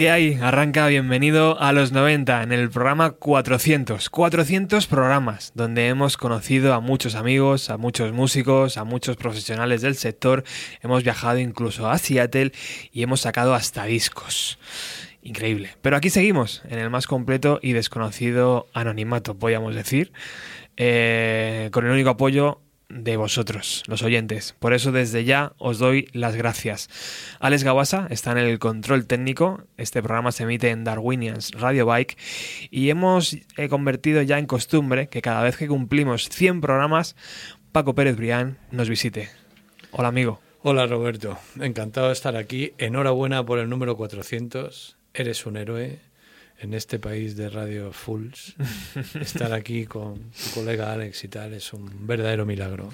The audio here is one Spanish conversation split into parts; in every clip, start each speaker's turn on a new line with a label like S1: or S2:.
S1: ¿qué hay? Arranca, bienvenido a los 90 en el programa 400. 400 programas donde hemos conocido a muchos amigos, a muchos músicos, a muchos profesionales del sector. Hemos viajado incluso a Seattle y hemos sacado hasta discos. Increíble. Pero aquí seguimos, en el más completo y desconocido anonimato, podríamos decir, eh, con el único apoyo de vosotros, los oyentes. Por eso desde ya os doy las gracias. Alex Gawasa está en el control técnico. Este programa se emite en Darwinians Radio Bike y hemos eh, convertido ya en costumbre que cada vez que cumplimos 100 programas, Paco Pérez Brián nos visite. Hola amigo.
S2: Hola Roberto, encantado de estar aquí. Enhorabuena por el número 400. Eres un héroe en este país de Radio Fools, estar aquí con tu colega Alex y tal es un verdadero milagro.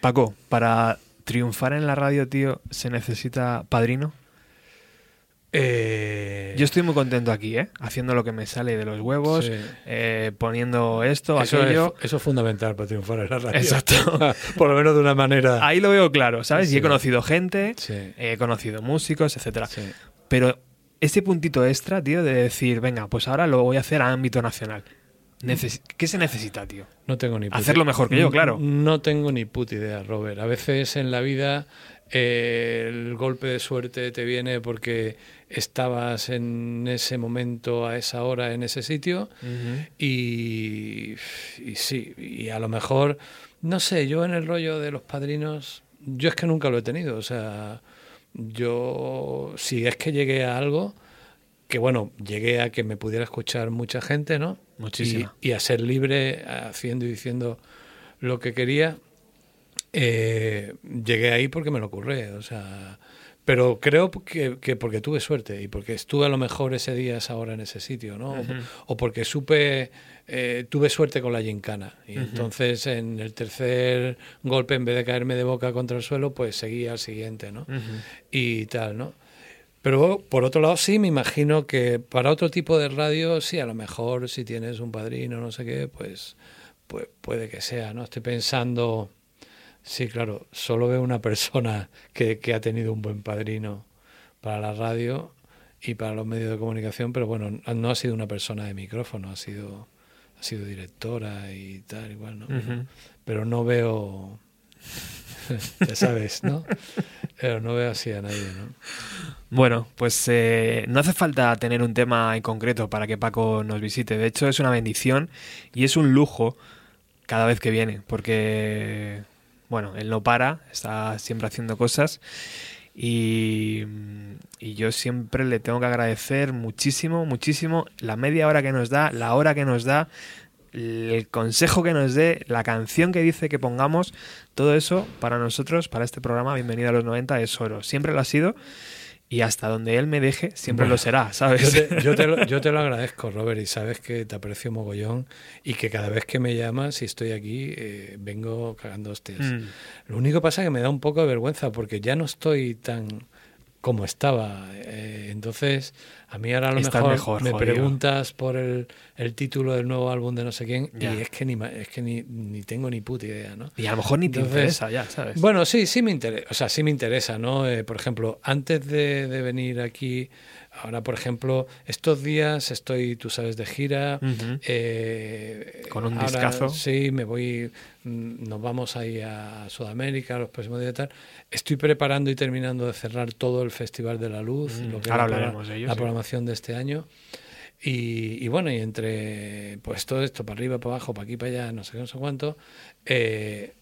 S1: Paco, para triunfar en la radio, tío, ¿se necesita padrino?
S2: Eh,
S1: Yo estoy muy contento aquí, ¿eh? Haciendo lo que me sale de los huevos,
S2: Sí.
S1: eh, poniendo esto,
S2: eso,
S1: aquello.
S2: es, eso es fundamental para triunfar en la radio.
S1: Exacto.
S2: Por lo menos de una manera.
S1: Ahí lo veo claro, ¿sabes? Y he conocido gente,
S2: Sí,
S1: he conocido músicos, etcétera.
S2: sí.
S1: Pero ese puntito extra, tío, de decir, venga, pues ahora lo voy a hacer a ámbito nacional. Neces- ¿Qué se necesita, tío?
S2: No tengo ni puta-
S1: Hacerlo mejor que yo, claro.
S2: No tengo ni puta idea, Robert. A veces en la vida eh, el golpe de suerte te viene porque estabas en ese momento, a esa hora, en ese sitio. Y, y sí, y a lo mejor, no sé, yo en el rollo de los padrinos, yo es que nunca lo he tenido. O sea, yo, si es que llegué a algo, que bueno, llegué a que me pudiera escuchar mucha gente, ¿no?
S1: Muchísima.
S2: Y, y a ser libre haciendo y diciendo lo que quería. Eh, llegué ahí porque me lo ocurre, o sea, pero creo que, que porque tuve suerte y porque estuve a lo mejor ese día, esa hora en ese sitio, ¿no? O- porque supe, eh, tuve suerte con la gincana y entonces en el tercer golpe, en vez de caerme de boca contra el suelo, pues seguía al siguiente, ¿no? Y tal, ¿no? Pero por otro lado, sí, me imagino que para otro tipo de radio, sí, a lo mejor si tienes un padrino, no sé qué, pues, pues puede que sea, ¿no? Estoy pensando, sí, claro, solo veo una persona que, que ha tenido un buen padrino para la radio y para los medios de comunicación, pero bueno, no ha sido una persona de micrófono, ha sido, ha sido directora y tal, igual, ¿no? Pero no veo, ya sabes, ¿no? Pero no veo así a nadie, ¿no?
S1: Bueno, pues eh, no hace falta tener un tema en concreto para que Paco nos visite. De hecho, es una bendición y es un lujo cada vez que viene, porque, bueno, él no para, está siempre haciendo cosas. Y, yo siempre le tengo que agradecer muchísimo, muchísimo la media hora que nos da, la hora que nos da, el consejo que nos dé, la canción que dice que pongamos, todo eso para nosotros, para este programa, Bienvenido a los 90, es oro. Siempre lo ha sido y hasta donde él me deje, siempre
S2: Bueno,
S1: lo será, ¿sabes?
S2: Yo te, yo, te lo, yo te lo agradezco, Robert, y sabes que te aprecio mogollón y que cada vez que me llamas y estoy aquí, eh, vengo cagando hostias.
S1: Mm.
S2: Lo único que pasa es que me da un poco de vergüenza porque ya no estoy tan como estaba. eh, entonces, a mí ahora a lo
S1: Estás
S2: mejor,
S1: mejor,
S2: me
S1: jodido.
S2: preguntas por el, el título del nuevo álbum de no sé quién
S1: Ya.
S2: y es que ni es que ni, ni tengo ni puta idea, ¿no?
S1: Y a lo mejor ni te
S2: Entonces,
S1: interesa ya, ¿sabes?
S2: Bueno, sí, sí me interesa, o sea, sí me interesa, ¿no? Eh, por ejemplo, antes de, de venir aquí, ahora, por ejemplo, estos días estoy, tú sabes, de gira. Eh,
S1: Con un
S2: ahora,
S1: discazo.
S2: Sí, me voy, mm, nos vamos ahí a Sudamérica los próximos días y tal. Estoy preparando y terminando de cerrar todo el Festival de la Luz,
S1: Mm,
S2: lo que
S1: ahora hablaremos de ello,
S2: la
S1: sí.
S2: programación de este año. Y, y bueno, y entre pues todo esto, para arriba, para abajo, para aquí, para allá, no sé qué, no sé cuánto, eh,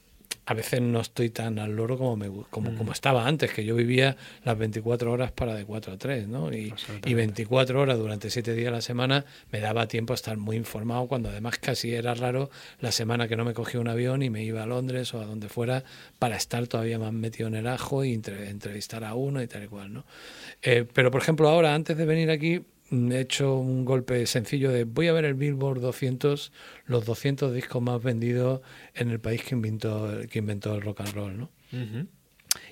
S2: a veces no estoy tan al loro como, me, como,
S1: Mm.
S2: como estaba antes, que yo vivía las 24 horas para de 4 a 3, ¿no? Y, y 24 horas durante 7 días a la semana me daba tiempo a estar muy informado, cuando además casi era raro la semana que no me cogía un avión y me iba a Londres o a donde fuera para estar todavía más metido en el ajo y entre- entrevistar a uno y tal y cual, ¿no? Eh, pero, por ejemplo, ahora, antes de venir aquí, he hecho un golpe sencillo de voy a ver el Billboard 200, los 200 discos más vendidos en el país que inventó, que inventó el rock and roll, ¿no?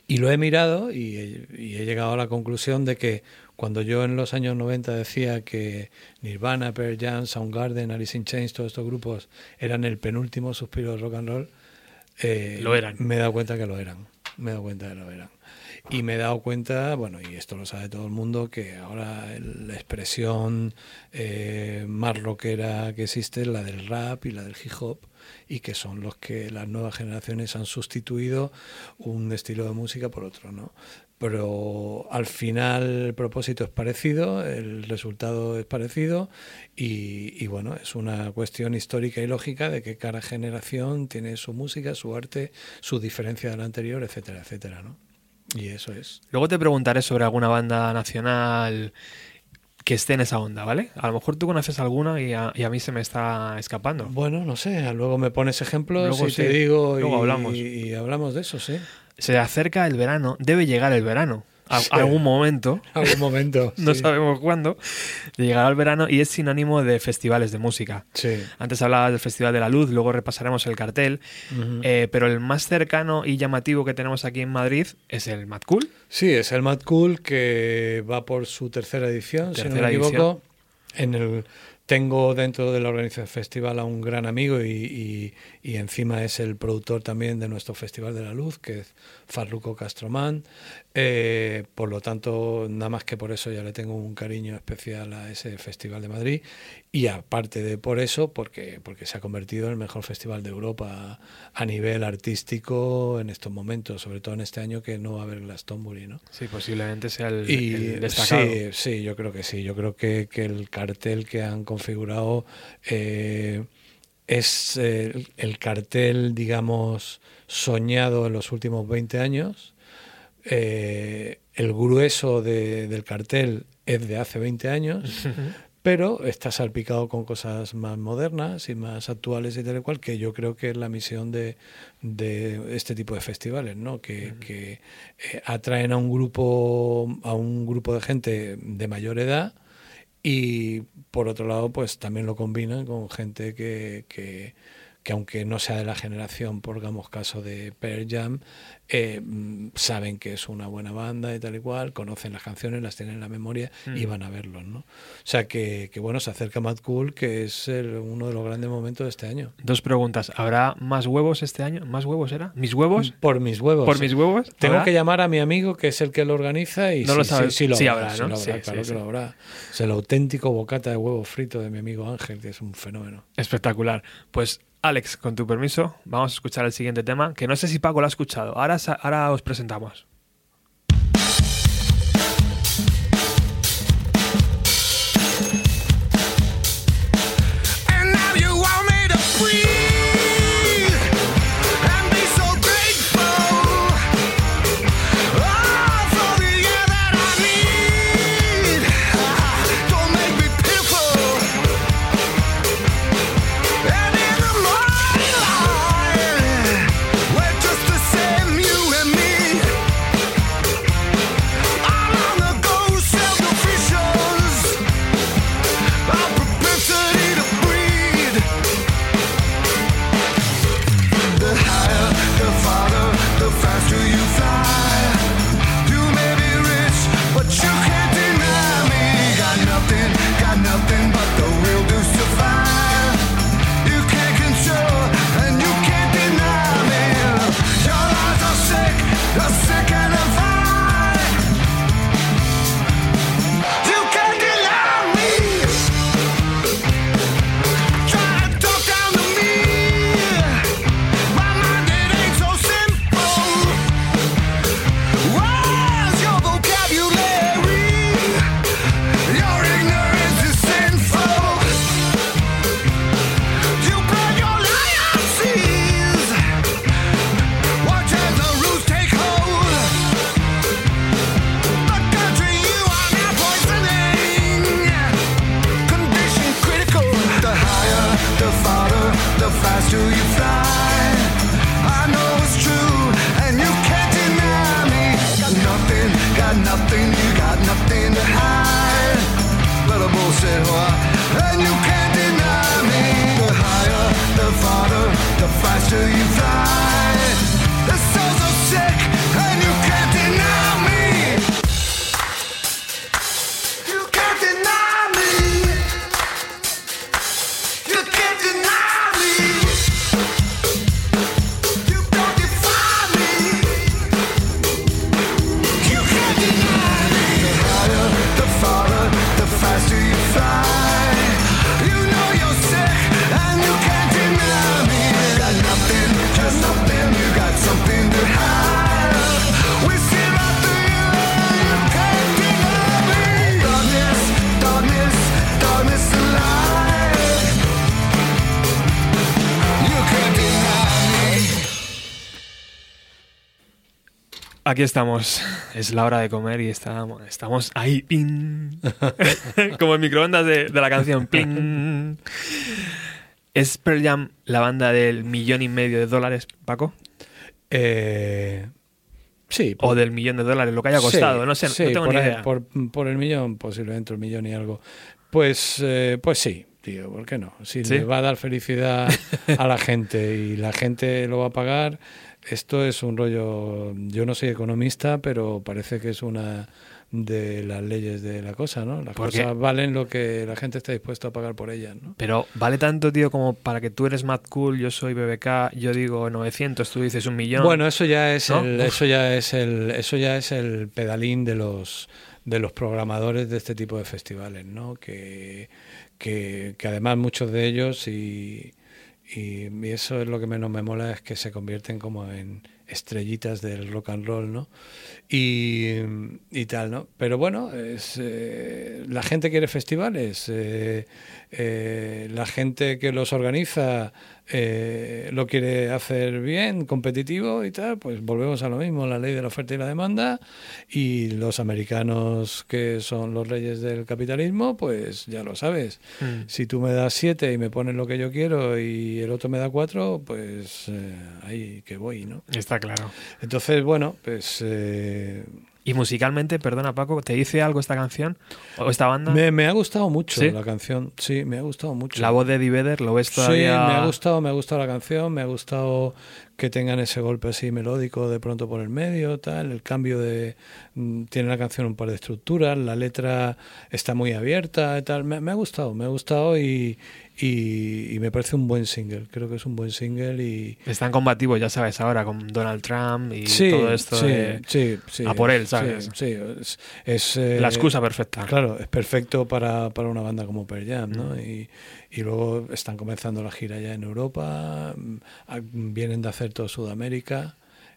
S2: Y lo he mirado y he, y he llegado a la conclusión de que cuando yo en los años 90 decía que Nirvana, Pearl Jam, Soundgarden, Alice in Chains, todos estos grupos eran el penúltimo suspiro del rock and roll, eh,
S1: Lo eran.
S2: Me he dado cuenta que lo eran. Me he dado cuenta de lo verán. Y me he dado cuenta, bueno, y esto lo sabe todo el mundo, que ahora la expresión eh, más rockera que existe es la del rap y la del hip hop, y que son los que las nuevas generaciones han sustituido un estilo de música por otro, ¿no? Pero al final el propósito es parecido, el resultado es parecido y, y, bueno, es una cuestión histórica y lógica de que cada generación tiene su música, su arte, su diferencia de la anterior, etcétera, etcétera, ¿no? Y eso es.
S1: Luego te preguntaré sobre alguna banda nacional que esté en esa onda, ¿vale? A lo mejor tú conoces alguna y a, y a mí se me está escapando.
S2: Bueno, no sé, luego me pones ejemplos
S1: Luego
S2: y
S1: sí,
S2: te digo
S1: luego
S2: y,
S1: hablamos.
S2: y hablamos de eso, sí.
S1: Se acerca el verano, debe llegar el verano. A,
S2: Sí.
S1: algún momento,
S2: Algún momento.
S1: no
S2: sí.
S1: sabemos cuándo, llegará el verano y es sinónimo de festivales de música.
S2: Sí.
S1: Antes hablabas del Festival de la Luz, luego repasaremos el cartel, eh, pero el más cercano y llamativo que tenemos aquí en Madrid es el Mad Cool.
S2: Sí, es el Mad Cool que va por su tercera edición, si no me equivoco. En el tengo dentro de la organización del festival a un gran amigo y, y- y encima es el productor también de nuestro Festival de la Luz, que es Farruco Castromán. Eh, por lo tanto, nada más que por eso ya le tengo un cariño especial a ese Festival de Madrid. Y aparte de por eso, porque, porque se ha convertido en el mejor festival de Europa a nivel artístico en estos momentos, sobre todo en este año que no va a haber Glastonbury, ¿no?
S1: Sí, posiblemente sea el,
S2: Y
S1: el destacado.
S2: sí, sí, yo creo que sí. Yo creo que, que el cartel que han configurado eh, es eh, el, el cartel, digamos, soñado en los últimos 20 años. Eh, el grueso de- del cartel es de hace 20 años, pero está salpicado con cosas más modernas y más actuales y tal y cual, que yo creo que es la misión de, de este tipo de festivales, ¿no? Que, que, eh, atraen a un grupo, a un grupo de gente de mayor edad y por otro lado, pues también lo combinan con gente que, que, que aunque no sea de la generación, pongamos caso de Pearl Jam, eh, mm, saben que es una buena banda y tal y cual, conocen las canciones, las tienen en la memoria y
S1: Mm.
S2: van a verlos, ¿no? O sea que, que bueno, se acerca Mad Cool, que es el- uno de los grandes momentos de este año.
S1: Dos preguntas. ¿Habrá más huevos este año? ¿Más huevos era? ¿Mis huevos?
S2: Por mis huevos.
S1: ¿Por mis huevos?
S2: Tengo
S1: ¿Habrá?
S2: que llamar a mi amigo, que es el que lo organiza, y
S1: No
S2: sí,
S1: lo sabes.
S2: sí, sí lo
S1: Sí
S2: habrá,
S1: habrá,
S2: sí
S1: ¿no?
S2: lo habrá,
S1: Sí,
S2: claro
S1: sí,
S2: que
S1: sí.
S2: lo habrá. Es el auténtico bocata de huevo frito de mi amigo Ángel, que es un fenómeno.
S1: Espectacular. Pues Alex, con tu permiso, vamos a escuchar el siguiente tema, que no sé si Paco lo ha escuchado. Ahora, ahora os presentamos. Aquí estamos. Es la hora de comer y estamos, estamos ahí. ping. Como el microondas de, de la canción. ping. ¿Es Pearl Jam la banda del millón y medio de dólares, Paco?
S2: Eh, sí.
S1: O del millón de dólares, lo que haya
S2: Sí,
S1: costado. no sé,
S2: sí,
S1: no tengo
S2: por
S1: ni
S2: ahí,
S1: idea.
S2: Por, por el millón, posiblemente un millón y algo. Pues, eh, pues sí, tío, ¿por qué no? Si
S1: ¿Sí?
S2: le va a dar felicidad a la gente y la gente lo va a pagar, esto es un rollo. Yo no soy economista, pero parece que es una de las leyes de la cosa, ¿no? Las cosas valen lo que la gente está dispuesta a pagar por ellas, ¿no?
S1: Pero vale tanto, tío, como para que tú eres Mad Cool, yo soy BBK, yo digo 900, tú dices un millón.
S2: Bueno, eso ya es
S1: ¿No?
S2: el,
S1: Uf.
S2: eso ya es el, eso ya es el pedalín de los de los programadores de este tipo de festivales, ¿no? Que, que, que además muchos de ellos y, y, y eso es lo que menos me mola es que se convierten como en estrellitas del rock and roll, ¿no? Y, y tal, ¿no? Pero bueno, es, eh, la gente quiere festivales, eh, eh, la gente que los organiza eh, lo quiere hacer bien, competitivo y tal, pues volvemos a lo mismo, la ley de la oferta y la demanda, y los americanos que son los reyes del capitalismo, pues ya lo sabes.
S1: Mm.
S2: Si tú me das siete y me pones lo que yo quiero y el otro me da cuatro, pues eh, ahí que voy, ¿no?
S1: Está claro.
S2: Entonces, bueno, pues eh,
S1: Y musicalmente, perdona Paco, ¿te dice algo esta canción? ¿O esta banda?
S2: me, me ha gustado mucho
S1: ¿Sí?
S2: la canción. Sí, me ha gustado mucho.
S1: La voz de Eddie Vedder, ¿lo ves
S2: Sí,
S1: todavía?
S2: me ha gustado, me ha gustado la canción, me ha gustado que tengan ese golpe así melódico de pronto por el medio, tal, el cambio de mm, tiene la canción un par de estructuras, la letra está muy abierta, tal, me, me ha gustado, me ha gustado y, y, y me parece un buen single, creo que es un buen single y
S1: Están combativos, ya sabes, ahora con Donald Trump y
S2: sí,
S1: todo esto.
S2: sí,
S1: de-
S2: sí, sí,
S1: a por él,
S2: sí,
S1: ¿sabes?
S2: Sí, es, es, eh,
S1: La excusa perfecta.
S2: Claro, es perfecto para, para una banda como Pearl Jam, ¿no?
S1: Mm.
S2: Y, y luego están comenzando la gira ya en Europa, mm, vienen de hacer todo Sudamérica,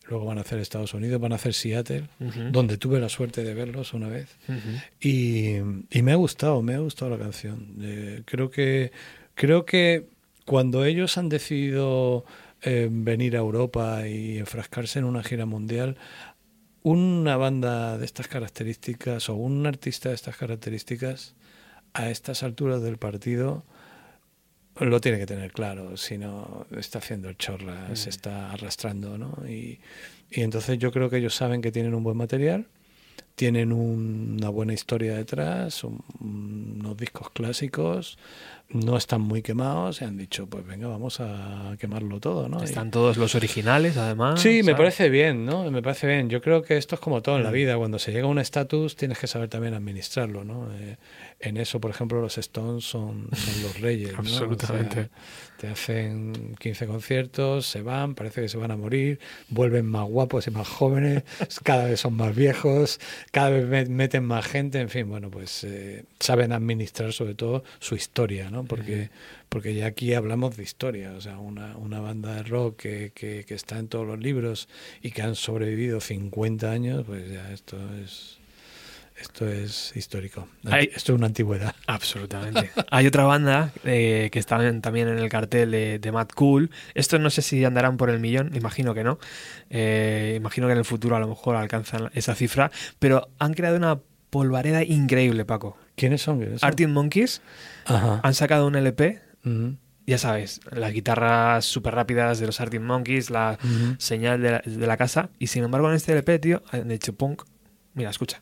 S2: luego van a hacer Estados Unidos, van a hacer Seattle,
S1: Ujú.
S2: donde tuve la suerte de verlos una vez.
S1: Ujú.
S2: Y, y me ha gustado, me ha gustado la canción. Eh, creo que creo que cuando ellos han decidido eh, venir a Europa y enfrascarse en una gira mundial, una banda de estas características o un artista de estas características a estas alturas del partido lo tiene que tener claro, si no está haciendo el chorra,
S1: Mm.
S2: se está arrastrando, ¿no? Y, y entonces yo creo que ellos saben que tienen un buen material, tienen un- una buena historia detrás, un- unos discos clásicos, no están muy quemados y han dicho, pues venga, vamos a quemarlo todo, ¿no? Y-
S1: Están todos los originales, además.
S2: Sí, me parece bien, ¿no? Me parece bien. Yo creo que esto es como todo en la
S1: Mm.
S2: vida. Cuando se llega a un estatus, tienes que saber también administrarlo, ¿no? Eh, en eso, por ejemplo, los Stones son, son los reyes, ¿no? O sea,
S1: Absolutamente.
S2: te hacen 15 conciertos, se van, parece que se van a morir, vuelven más guapos y más jóvenes, cada vez son más viejos, cada vez me- meten más gente, en fin, bueno, pues eh, saben administrar sobre todo su historia, ¿no? Porque, porque ya aquí hablamos de historia, o sea, una, una banda de rock que, que, que está en todos los libros y que han sobrevivido 50 años, pues ya esto es... Esto es histórico.
S1: Hay-
S2: Esto es una antigüedad.
S1: Absolutamente. Hay otra banda eh, que está en- también en el cartel de, de Mad Cool. Estos no sé si andarán por el millón, imagino que no. Eh, imagino que en el futuro a lo mejor alcanzan esa cifra. Pero han creado una polvareda increíble, Paco.
S2: ¿Quiénes son? ¿Quiénes son?
S1: Arctic Monkeys
S2: Ajá.
S1: han sacado un LP. Ya sabes, las guitarras súper rápidas de los Arctic Monkeys, la señal de la, de la casa. Y sin embargo, en este LP, tío, han hecho punk. Mira, escucha.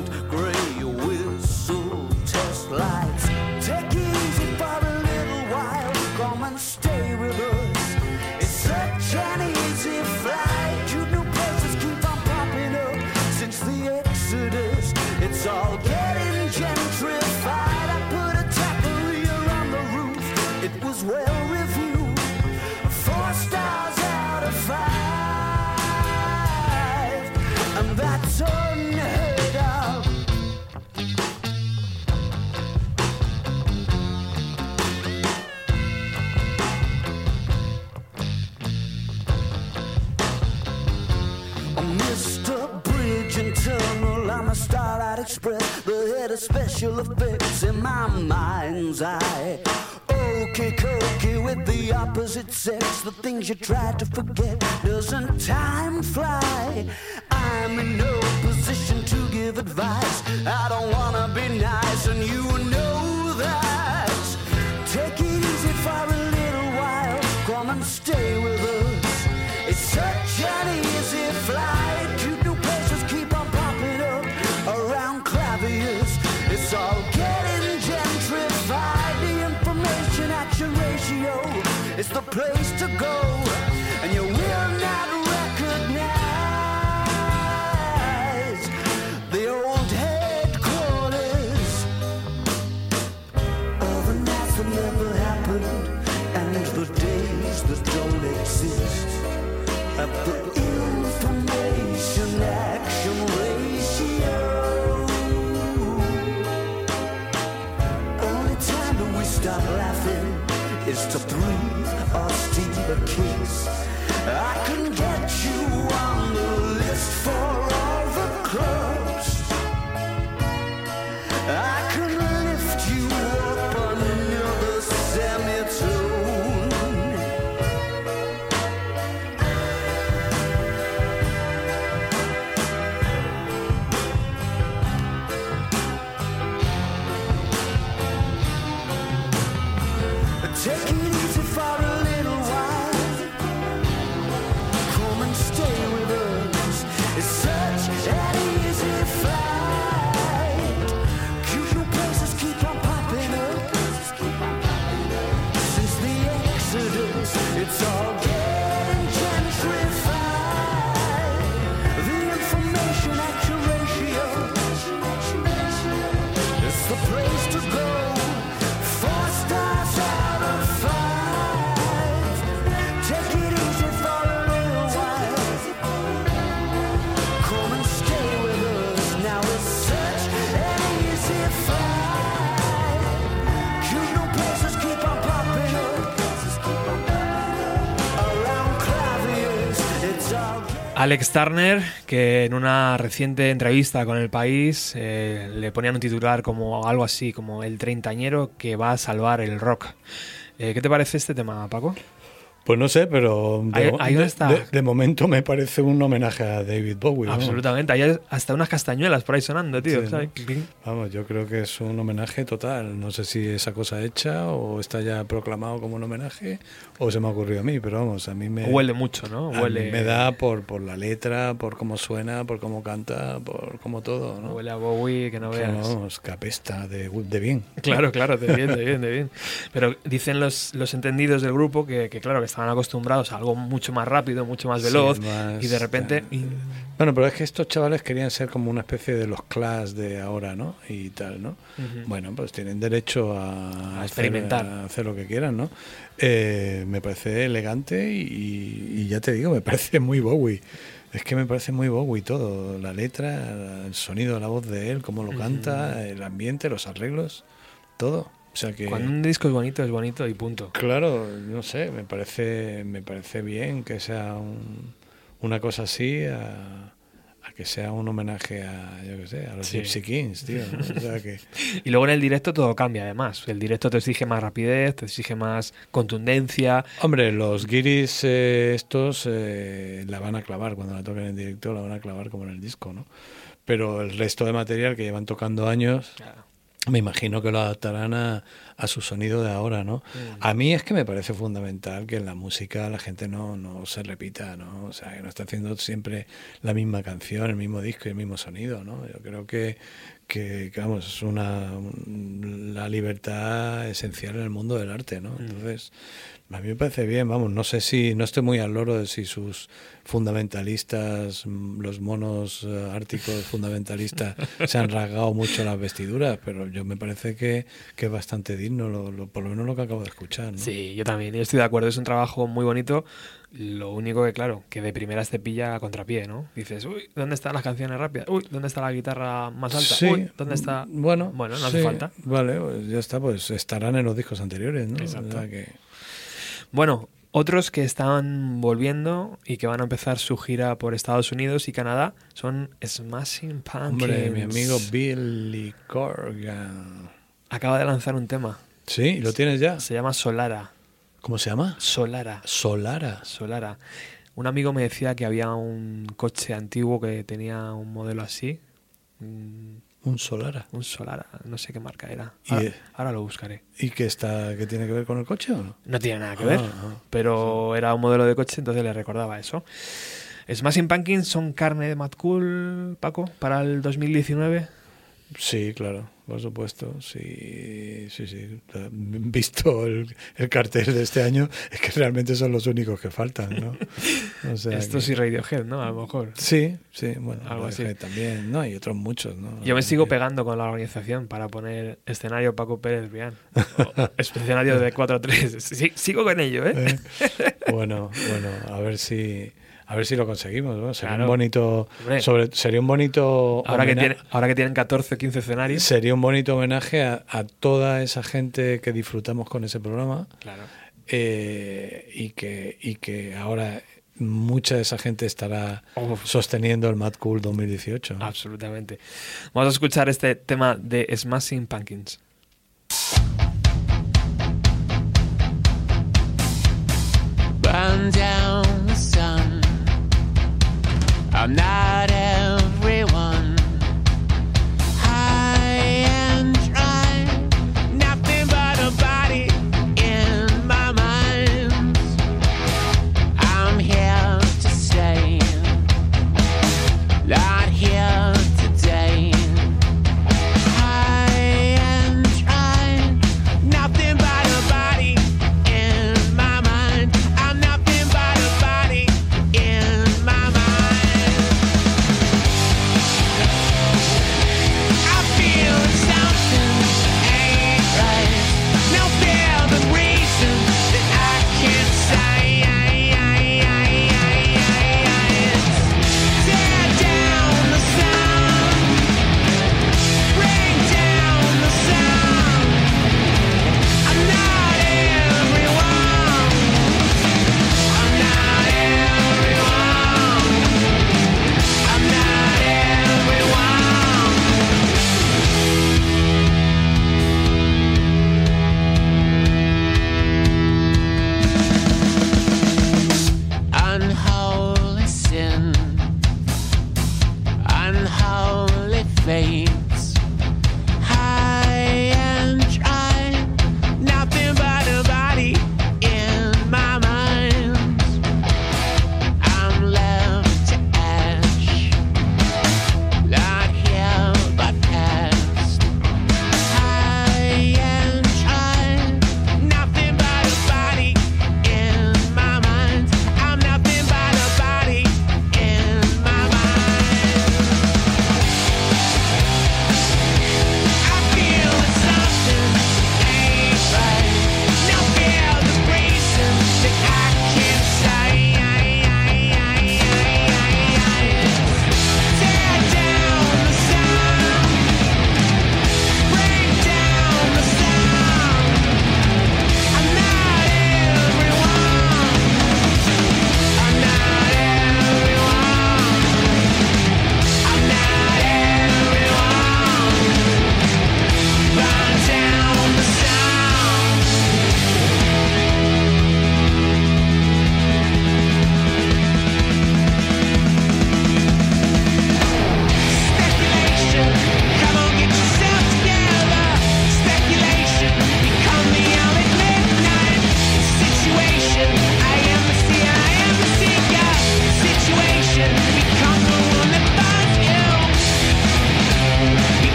S3: Express, the head of special effects in my mind's eye. Okay, cokey with the opposite sex. The things you try to forget. Doesn't time fly? I'm in no position to give advice. I don't wanna be nice, and you know that. Take it easy for a little while. Come and stay is to breathe or steal a kiss. I can get you
S1: Alex Turner, que en una reciente entrevista con El País eh, le ponían un titular como algo así, como el treintañero que va a salvar el rock. Eh, ¿Qué te parece este tema, Paco?
S2: Pues no sé, pero de,
S1: Ahí- ahí
S2: de-
S1: está.
S2: de- de momento me parece un homenaje a David Bowie. vamos.
S1: Absolutamente. Hay hasta unas castañuelas por ahí sonando, tío.
S2: Sí,
S1: ¿sabes?
S2: Vamos, yo creo que es un homenaje total. No sé si esa cosa hecha o está ya proclamado como un homenaje o se me ha ocurrido a mí, pero vamos, a mí me
S1: Huele mucho, ¿no?
S2: a mí
S1: Huele,
S2: me da por, por la letra, por cómo suena, por cómo canta, por cómo todo, ¿no?
S1: huele a Bowie que no
S2: Que,
S1: veas.
S2: Vamos, que apesta de, de bien.
S1: Claro, claro, de bien, de bien, de bien. Pero dicen los, los entendidos del grupo que, que, claro, que estaban acostumbrados a algo mucho más rápido, mucho más
S2: Sí,
S1: veloz,
S2: más,
S1: y de repente...
S2: Bueno, pero es que estos chavales querían ser como una especie de los Clash de ahora, ¿no? Y tal, ¿no? Bueno, pues tienen derecho a,
S1: A experimentar.
S2: Hacer, a hacer lo que quieran, ¿no? Eh, me parece elegante y, y ya te digo, me parece muy Bowie. Es que me parece muy Bowie todo. La letra, el sonido de la voz de él, cómo lo canta, el ambiente, los arreglos, todo. O sea que...
S1: Cuando un disco es bonito, es bonito y punto.
S2: Claro, no sé, me parece, me parece bien que sea un- una cosa así, a, a que sea un homenaje a, yo qué sé, a los
S1: Sí.
S2: Gypsy Kings, tío. ¿no? O sea que,
S1: Y luego en el directo todo cambia además. El directo te exige más rapidez, te exige más contundencia.
S2: hombre, los guiris eh, estos eh, la van a clavar cuando la toquen en directo, la van a clavar como en el disco, ¿no? Pero el resto de material que llevan tocando años, me imagino que lo adaptarán a, a su sonido de ahora, ¿no? A mí es que me parece fundamental que en la música la gente no, no se repita, ¿no? O sea, que no está haciendo siempre la misma canción, el mismo disco y el mismo sonido, ¿no? Yo creo que, que, que, vamos, es una un- la libertad esencial en el mundo del arte, ¿no? Entonces, a mí me parece bien, vamos, no sé si, no estoy muy al loro de si sus fundamentalistas, mm, los monos eh, árticos fundamentalistas, se han rasgado mucho las vestiduras, pero yo me parece que, que es bastante digno, lo, lo- por lo menos lo que acabo de escuchar, ¿no?
S1: Sí, yo también, estoy de acuerdo, es un trabajo muy bonito. Lo único que, claro, que de primeras te pilla a contrapié, ¿no? Dices, uy, ¿dónde están las canciones rápidas? Uy, ¿dónde está la guitarra más alta?
S2: Sí,
S1: Uy, ¿dónde está...?
S2: Bueno,
S1: Bueno, no
S2: sí,
S1: hace falta.
S2: Vale, pues ya está, pues estarán en los discos anteriores, ¿no?
S1: Exacto.
S2: O sea que-
S1: Bueno, Otros que están volviendo y que van a empezar su gira por Estados Unidos y Canadá son Smashing Pumpkins.
S2: Hombre, mi amigo Billy Corgan.
S1: Acaba de lanzar un tema.
S2: Sí, ¿lo tienes ya?
S1: Se llama Solara.
S2: ¿Cómo se llama?
S1: Solara.
S2: Solara.
S1: Solara. Un amigo me decía que había un coche antiguo que tenía un modelo así.
S2: Un Solara.
S1: Un Solara, no sé qué marca era. Ahora, ahora lo buscaré.
S2: ¿Y qué está, qué tiene que ver con el coche o no?
S1: No tiene nada que
S2: Ah,
S1: ver,
S2: ah,
S1: pero era un modelo de coche, entonces le recordaba eso. Smashing Pumpkins son carne de Mad Cool, Paco, para el 2019.
S2: Sí, claro, por supuesto. Sí, sí, sí. Visto el, el cartel de este año, es que realmente son los únicos que faltan, ¿no? O sea
S1: Esto
S2: que-
S1: sí Radiohead, ¿no? A lo mejor.
S2: Sí, sí, bueno,
S1: Algo así.
S2: También, ¿no? Y otros muchos, ¿no?
S1: Yo me sigo
S2: Que-
S1: pegando con la organización para poner escenario Paco Pérez. O escenario de 4-3. Sí, sigo con ello, ¿eh?
S2: Eh, Bueno, bueno, a ver si a ver si lo conseguimos, ¿no? Sería
S1: Claro.
S2: un bonito sobre sería un bonito
S1: Ahora que,
S2: homena-
S1: tiene, ahora que tienen 14 o 15 escenarios.
S2: sería un bonito homenaje a, a toda esa gente que disfrutamos con ese programa
S1: Claro.
S2: eh, y que y que ahora mucha de esa gente estará
S1: Uf.
S2: sosteniendo el Mad Cool 2018. ¿no?
S1: Absolutamente. Vamos a escuchar este tema de Smashing Pumpkins.
S4: down. I'm not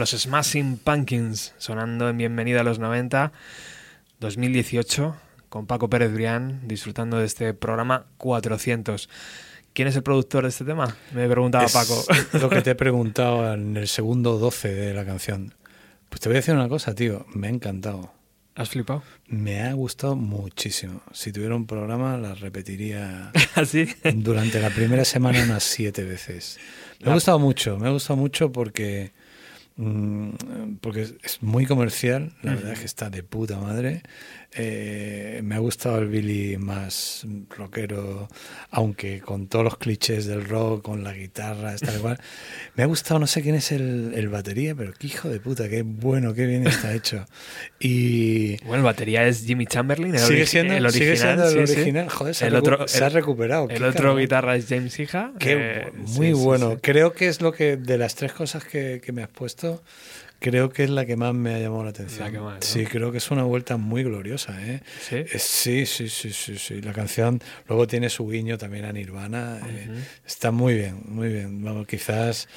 S1: los Smashing Pumpkins, sonando en Bienvenida a los 90, 2018, con Paco Pérez Brián, disfrutando de este programa 400. ¿Quién es el productor de este tema? Me preguntaba
S2: Es
S1: Paco.
S2: Lo que te he preguntado en el segundo 12 de la canción. Pues te voy a decir una cosa, tío. Me ha encantado.
S1: ¿Has flipado?
S2: Me ha gustado muchísimo. Si tuviera un programa, la repetiría
S1: ¿Así?
S2: durante la primera semana unas siete veces. Me ha gustado mucho, me ha gustado mucho porque, porque es- es muy comercial, la verdad es que está de puta madre. Eh, me ha gustado el Billy más rockero, aunque con todos los clichés del rock, con la guitarra, está igual. Me ha gustado, no sé quién es el, el batería, pero qué hijo de puta, qué bueno, qué bien está hecho. Y,
S1: Bueno, el batería es Jimmy Chamberlain, el,
S2: Sigue siendo-
S1: el
S2: sigue
S1: original.
S2: siendo el
S1: sí, sí.
S2: original. Joder, se
S1: el otro,
S2: se ha recuperado,
S1: El otro
S2: cabrón.
S1: guitarra es James Hija. Eh, sí,
S2: muy
S1: sí,
S2: bueno.
S1: sí.
S2: Creo que es lo que, de las tres cosas que, que me has puesto, creo que es la que más me ha llamado la atención.
S1: La que más, ¿no?
S2: Sí, creo que es una vuelta muy gloriosa. ¿Eh?
S1: ¿Sí?
S2: Eh, sí, sí, sí, sí, sí. La canción luego tiene su guiño también a Nirvana. eh, Está muy bien, muy bien. Vamos, quizás,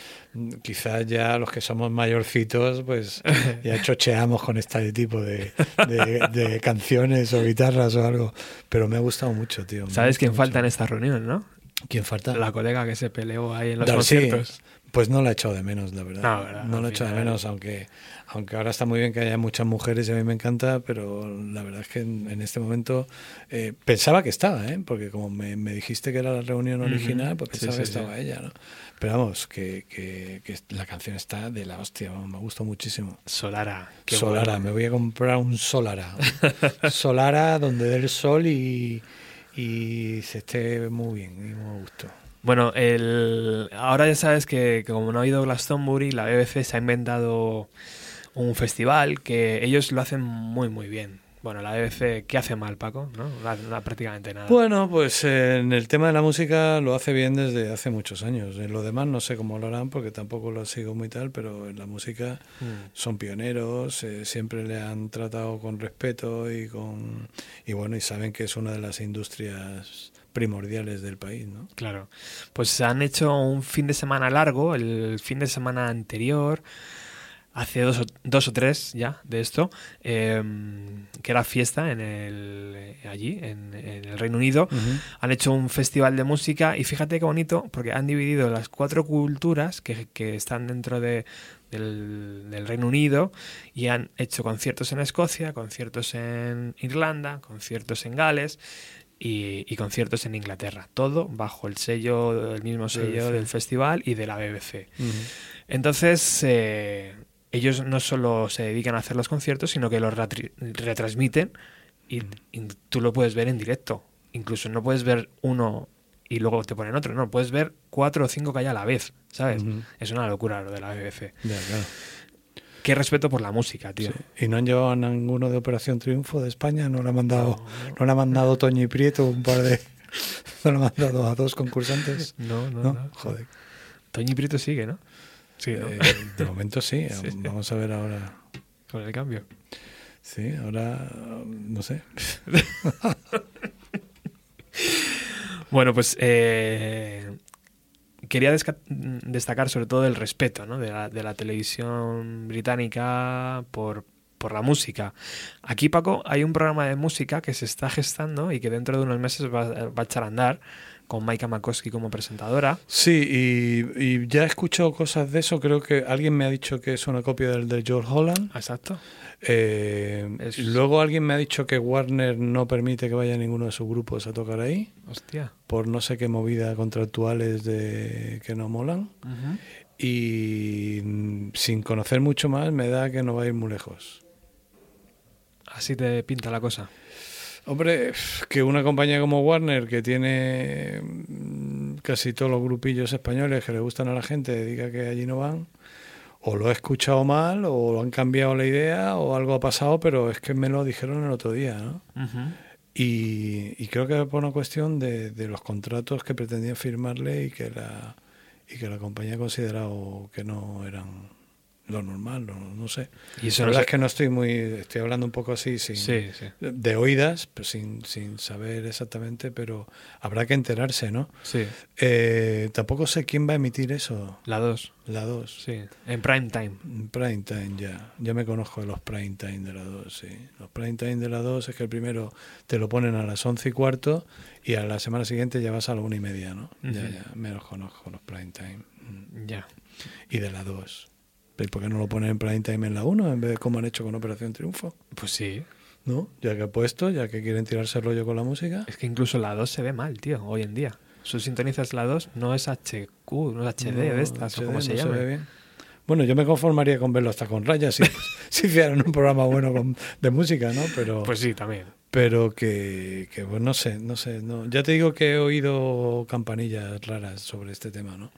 S2: quizás ya los que somos mayorcitos, pues ya chocheamos con este tipo de, de- de canciones o guitarras o algo. Pero me ha gustado mucho, tío.
S1: ¿Sabes quién
S2: mucho.
S1: falta en esta reunión, no?
S2: ¿Quién falta?
S1: La colega que se peleó ahí en los
S2: Dar- sí,
S1: conciertos.
S2: Pues no la he echado de menos, la verdad.
S1: No, ¿verdad?
S2: No
S1: Al
S2: la he echado de menos, aunque, aunque ahora está muy bien que haya muchas mujeres y a mí me encanta, pero la verdad es que en, en este momento eh, pensaba que estaba, ¿eh? porque como me, me dijiste que era la reunión original, pues pensaba
S1: sí,
S2: que
S1: sí.
S2: estaba ella. ¿no? Pero vamos, que, que- que la canción está de la hostia, vamos, me gustó muchísimo.
S1: Solara. qué
S2: Solara, me voy a comprar un Solara. Solara donde dé el sol y, y se esté muy bien y muy a gusto.
S1: Bueno, el... ahora ya sabes que, que como no ha ido Glastonbury, la BBC se ha inventado un festival que ellos lo hacen muy, muy bien. Bueno, la BBC, ¿qué hace mal, Paco? ¿No? No- no- prácticamente nada.
S2: Bueno, pues eh, en el tema de la música lo hace bien desde hace muchos años. En lo demás no sé cómo lo harán porque tampoco lo sigo muy tal, pero en la música
S1: Mm.
S2: son pioneros, eh, siempre le han tratado con respeto y con y bueno, y saben que es una de las industrias primordiales del país, ¿no?
S1: Claro. Pues han hecho un fin de semana largo, el fin de semana anterior, hace dos o, dos o tres ya de esto, eh, que era fiesta en el, allí, en, en el Reino Unido. Han hecho un festival de música y fíjate qué bonito, porque han dividido las cuatro culturas que, que están dentro de, del, del Reino Unido y han hecho conciertos en Escocia, conciertos en Irlanda, conciertos en Gales y, y conciertos en Inglaterra. Todo bajo el sello, el mismo sello
S2: BBC.
S1: del festival y de la BBC. Entonces, eh, ellos no solo se dedican a hacer los conciertos, sino que los retransmiten y, y tú lo puedes ver en directo. Incluso no puedes ver uno y luego te ponen otro, no, puedes ver cuatro o cinco que hay a la vez, ¿sabes? Es una locura lo de la BBC.
S2: Claro.
S1: Qué respeto por la música, tío.
S2: Y no han llevado a ninguno de Operación Triunfo de España, no le ha mandado, no le ha mandado Toño y Prieto un par de no le ha mandado a dos concursantes.
S1: No, no,
S2: ¿No?
S1: no.
S2: Joder.
S1: Toñi Prieto sigue, ¿no? Sí, ¿no?
S2: Eh, de momento sí.
S1: Sí.
S2: Vamos a ver ahora.
S1: Con el cambio.
S2: Sí, ahora no sé.
S1: Bueno, pues eh, quería destacar sobre todo el respeto ¿no? de, la, de la televisión británica por, por la música. Aquí, Paco, hay un programa de música que se está gestando y que dentro de unos meses va, va a echar a andar con Maika Makoski como presentadora.
S2: Sí, y, y ya he escuchado cosas de eso. Creo que alguien me ha dicho que es una copia del de George Holland.
S1: Exacto.
S2: Eh,
S1: Es-
S2: Luego alguien me ha dicho que Warner no permite que vaya ninguno de sus grupos a tocar ahí
S1: Hostia.
S2: por no sé qué movida contractuales de que no molan. Y sin conocer mucho más, me da que no va a ir muy lejos.
S1: Así te pinta la cosa.
S2: Hombre, que una compañía como Warner, que tiene mm, casi todos los grupillos españoles que le gustan a la gente, diga que allí no van, o lo he escuchado mal, o han cambiado la idea, o algo ha pasado, pero es que me lo dijeron el otro día, ¿no? Y, y creo que es por una cuestión de, de los contratos que pretendían firmarle y que la y que la compañía ha considerado que no eran lo normal, no, no sé.
S1: Y eso
S2: la verdad es que no estoy muy, estoy hablando un poco así, sin,
S1: Sí, sí.
S2: de oídas, pues sin, sin saber exactamente, pero habrá que enterarse, ¿no?
S1: Sí.
S2: Eh, tampoco sé quién va a emitir eso,
S1: La 2.
S2: la 2.
S1: Sí. En prime time.
S2: Prime time ya. Ya me conozco de los prime time de la 2, sí. Los prime time de la 2 es que el primero te lo ponen a las 11 y cuarto y a la semana siguiente ya vas a la una y media, ¿no? Ya,
S1: Ujú.
S2: ya, me los conozco, los prime time.
S1: Ya.
S2: Y de la 2. ¿Y por qué no lo ponen en prime time en la 1 en vez de como han hecho con Operación Triunfo?
S1: Pues sí.
S2: ¿No? Ya que ha puesto, ya que quieren tirarse el rollo con la música.
S1: Es que incluso la 2 se ve mal, tío, hoy en día. Tú sintonizas la 2, no es HQ, no es HD
S2: No,
S1: de estas, o
S2: HD
S1: como se
S2: no
S1: llama.
S2: ve bien. Bueno, yo me conformaría con verlo hasta con rayas si, si hicieran un programa bueno con- de música, ¿no? Pero,
S1: Pues sí, también.
S2: Pero que, que, pues no sé, no sé. No. Ya te digo que he oído campanillas raras sobre este tema, ¿no?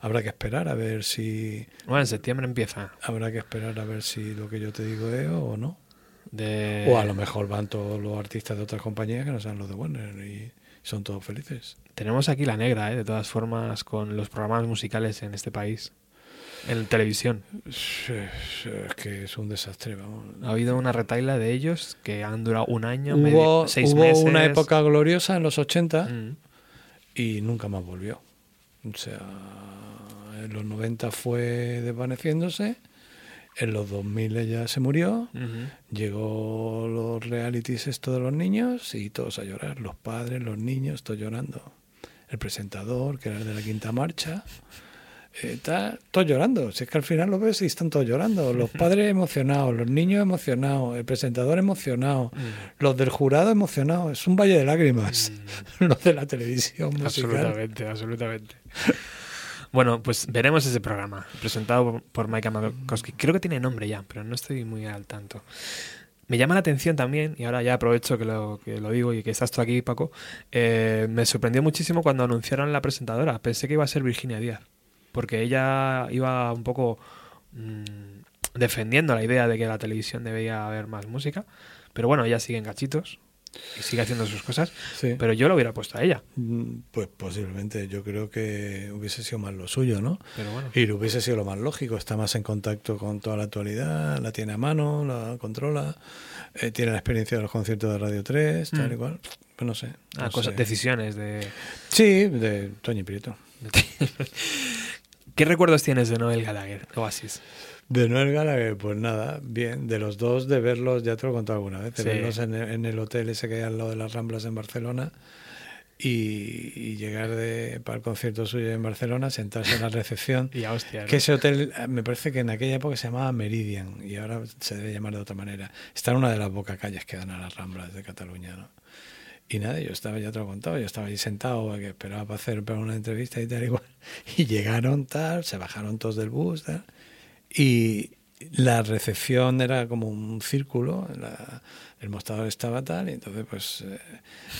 S2: Habrá que esperar a ver si
S1: Bueno, en septiembre empieza.
S2: habrá que esperar a ver si lo que yo te digo es o no.
S1: De...
S2: O a lo mejor van todos los artistas de otras compañías que no sean los de Warner y son todos felices.
S1: Tenemos aquí la negra, ¿eh? de todas formas, con los programas musicales en este país. En televisión.
S2: Es que es un desastre, vamos.
S1: Ha habido una retaila de ellos que han durado un año,
S2: Hubo,
S1: medio, seis
S2: hubo
S1: meses.
S2: una época gloriosa en los 80
S1: Mm.
S2: y nunca más volvió. O sea, en los 90 fue desvaneciéndose, en los 2000 ya se murió, llegó los realities esto de los niños y todos a llorar, los padres, los niños, todos llorando. El presentador, que era el de la quinta marcha, tal, todos llorando. Si es que al final lo ves y están todos llorando. Los padres emocionados, los niños emocionados, el presentador emocionado, los del jurado emocionados. Es un valle de lágrimas. los de la televisión musical.
S1: Absolutamente, absolutamente. Bueno, pues veremos ese programa, presentado por Mike Makowski. Creo que tiene nombre ya, pero no estoy muy al tanto. Me llama la atención también, y ahora ya aprovecho que lo, que lo digo y que estás tú aquí, Paco, eh, me sorprendió muchísimo cuando anunciaron la presentadora. Pensé que iba a ser Virginia Díaz, porque ella iba un poco mm, defendiendo la idea de que la televisión debía haber más música, pero bueno, ella sigue en gachitos y sigue haciendo sus cosas,
S2: Sí.
S1: pero yo lo hubiera puesto a ella.
S2: Mm, Pues posiblemente, yo creo que hubiese sido más lo suyo, ¿no?
S1: Pero bueno.
S2: Y hubiese sido lo más lógico, está más en contacto con toda la actualidad, la tiene a mano, la controla, eh, tiene la experiencia de los conciertos de Radio 3, tal y
S1: Mm.
S2: cual. Pues no sé.
S1: Ah, cosas, decisiones de...
S2: Sí, de Toño y Prieto.
S1: ¿Qué recuerdos tienes de Noel Gallagher, Oasis?
S2: De Noel Gallagher, pues nada, bien. De los dos, de verlos, ya te lo he contado alguna vez, de
S1: Sí.
S2: verlos en el, en el hotel ese que hay al lado de las Ramblas en Barcelona y, y llegar de, para el concierto suyo en Barcelona, sentarse en la recepción.
S1: Y hostia, ¿no?
S2: Que ese hotel, me parece que en aquella época se llamaba Meridian y ahora se debe llamar de otra manera. Está en una de las bocacalles que dan a las Ramblas de Cataluña, ¿no? Y nada, yo estaba, ya te lo he contado, yo estaba ahí sentado, que esperaba para hacer una entrevista y tal, igual. Y llegaron tal, se bajaron todos del bus, tal. Y la recepción era como un círculo, la- el mostrador estaba tal, y entonces, pues, eh,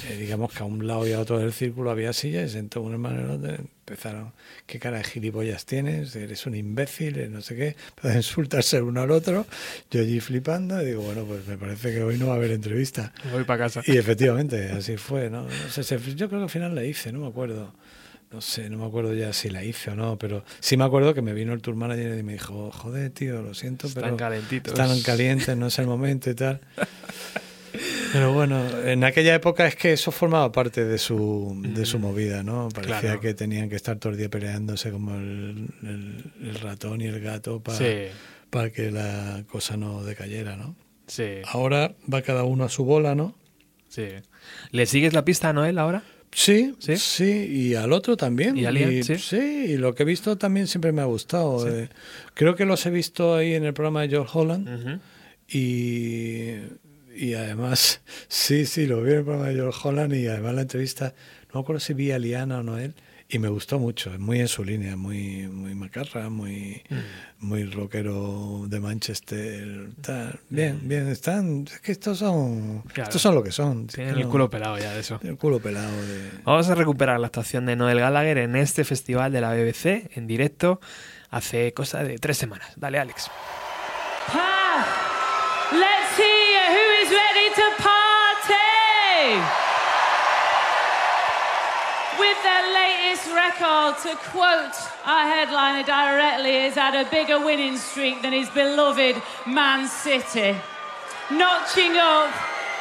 S2: eh, digamos que a un lado y a otro del círculo había sillas, y sentó un hermano y el otro, empezaron, ¿qué cara de gilipollas tienes? Eres un imbécil, eh, no sé qué, para insultarse uno al otro. Yo allí flipando, y digo, bueno, pues me parece que hoy no va a haber entrevista.
S1: Voy para casa.
S2: Y efectivamente, así fue, ¿no? No sé, se- yo creo que al final la hice, no me acuerdo. No sé, no me acuerdo ya si la hice o no, pero sí me acuerdo que me vino el tour manager y me dijo, joder, tío, lo siento,
S1: Están
S2: pero
S1: calentitos.
S2: están calientes, no es el momento y tal. Pero bueno, en aquella época es que eso formaba parte de su, de su movida, ¿no? Parecía
S1: Claro.
S2: que tenían que estar todo el día peleándose como el, el- el ratón y el gato para,
S1: Sí,
S2: que la cosa no decayera, ¿no?
S1: sí,
S2: Ahora va cada uno a su bola, ¿no?
S1: sí. ¿Le sigues la pista a Noel ahora?
S2: Sí,
S1: ¿Sí?
S2: sí, y al otro también.
S1: ¿Y a Liam? Sí.
S2: y lo que he visto también siempre me ha gustado. eh. creo que los he visto ahí en el programa de George Holland y, y además, sí, sí, lo vi en el programa de George Holland y además la entrevista, no me acuerdo si vi a Liana o Noel, y me gustó mucho, es muy en su línea, muy, muy macarra, muy,
S1: Mm.
S2: muy rockero de Manchester. tal. Bien, bien, están, es que estos son,
S1: Claro.
S2: estos son lo que son.
S1: Tienen
S2: que
S1: el
S2: no-
S1: culo pelado ya de eso.
S2: el culo pelado de...
S1: Vamos a recuperar la actuación de Noel Gallagher en este festival de la BBC en directo hace cosa de tres semanas. Dale, Alex.
S5: Ah, let's hear who is ready to party with their latest record, to quote our headliner directly, is had a bigger winning streak than his beloved Man City, notching up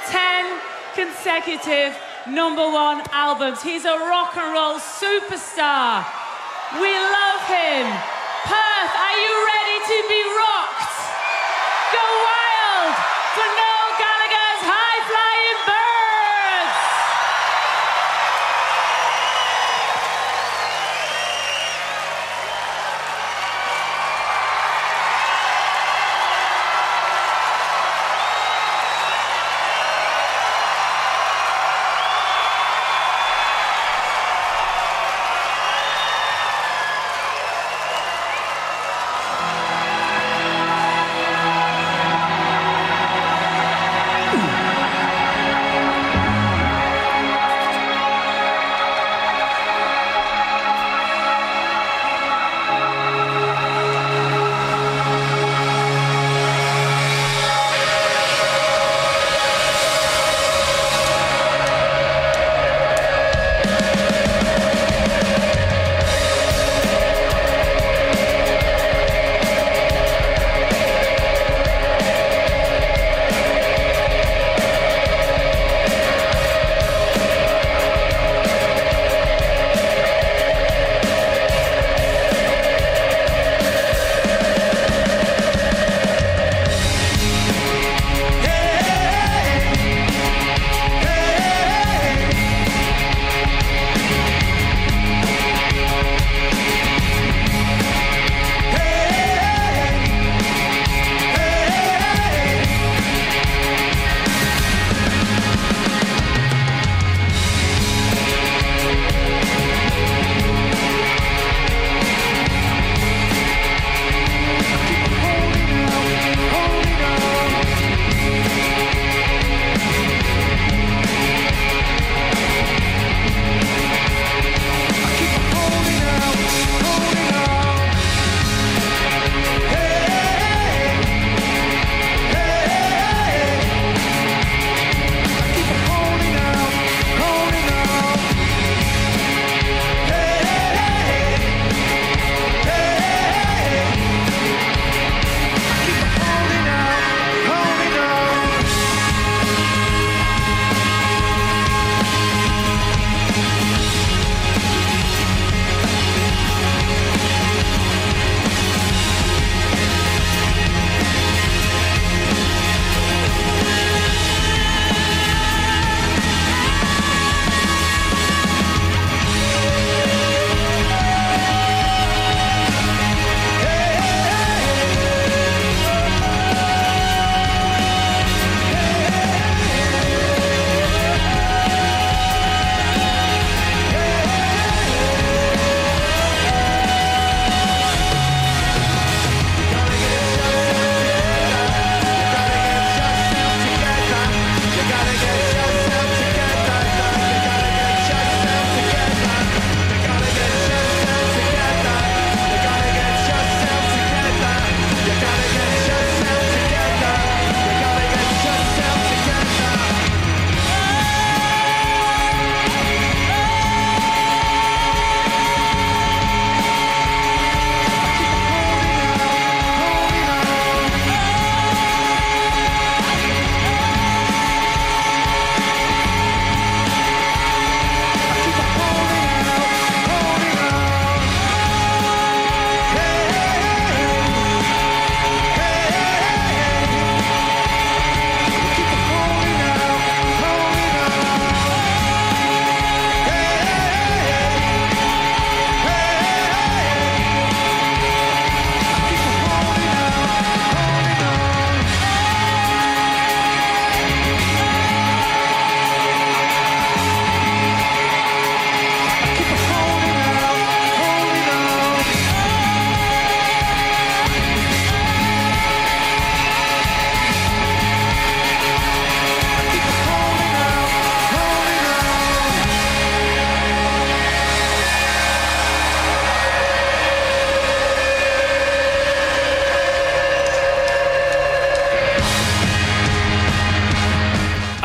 S5: 10 consecutive number one albums. He's a rock and roll superstar. We love him. Perth, are you ready to be rocked? Go wild for Noel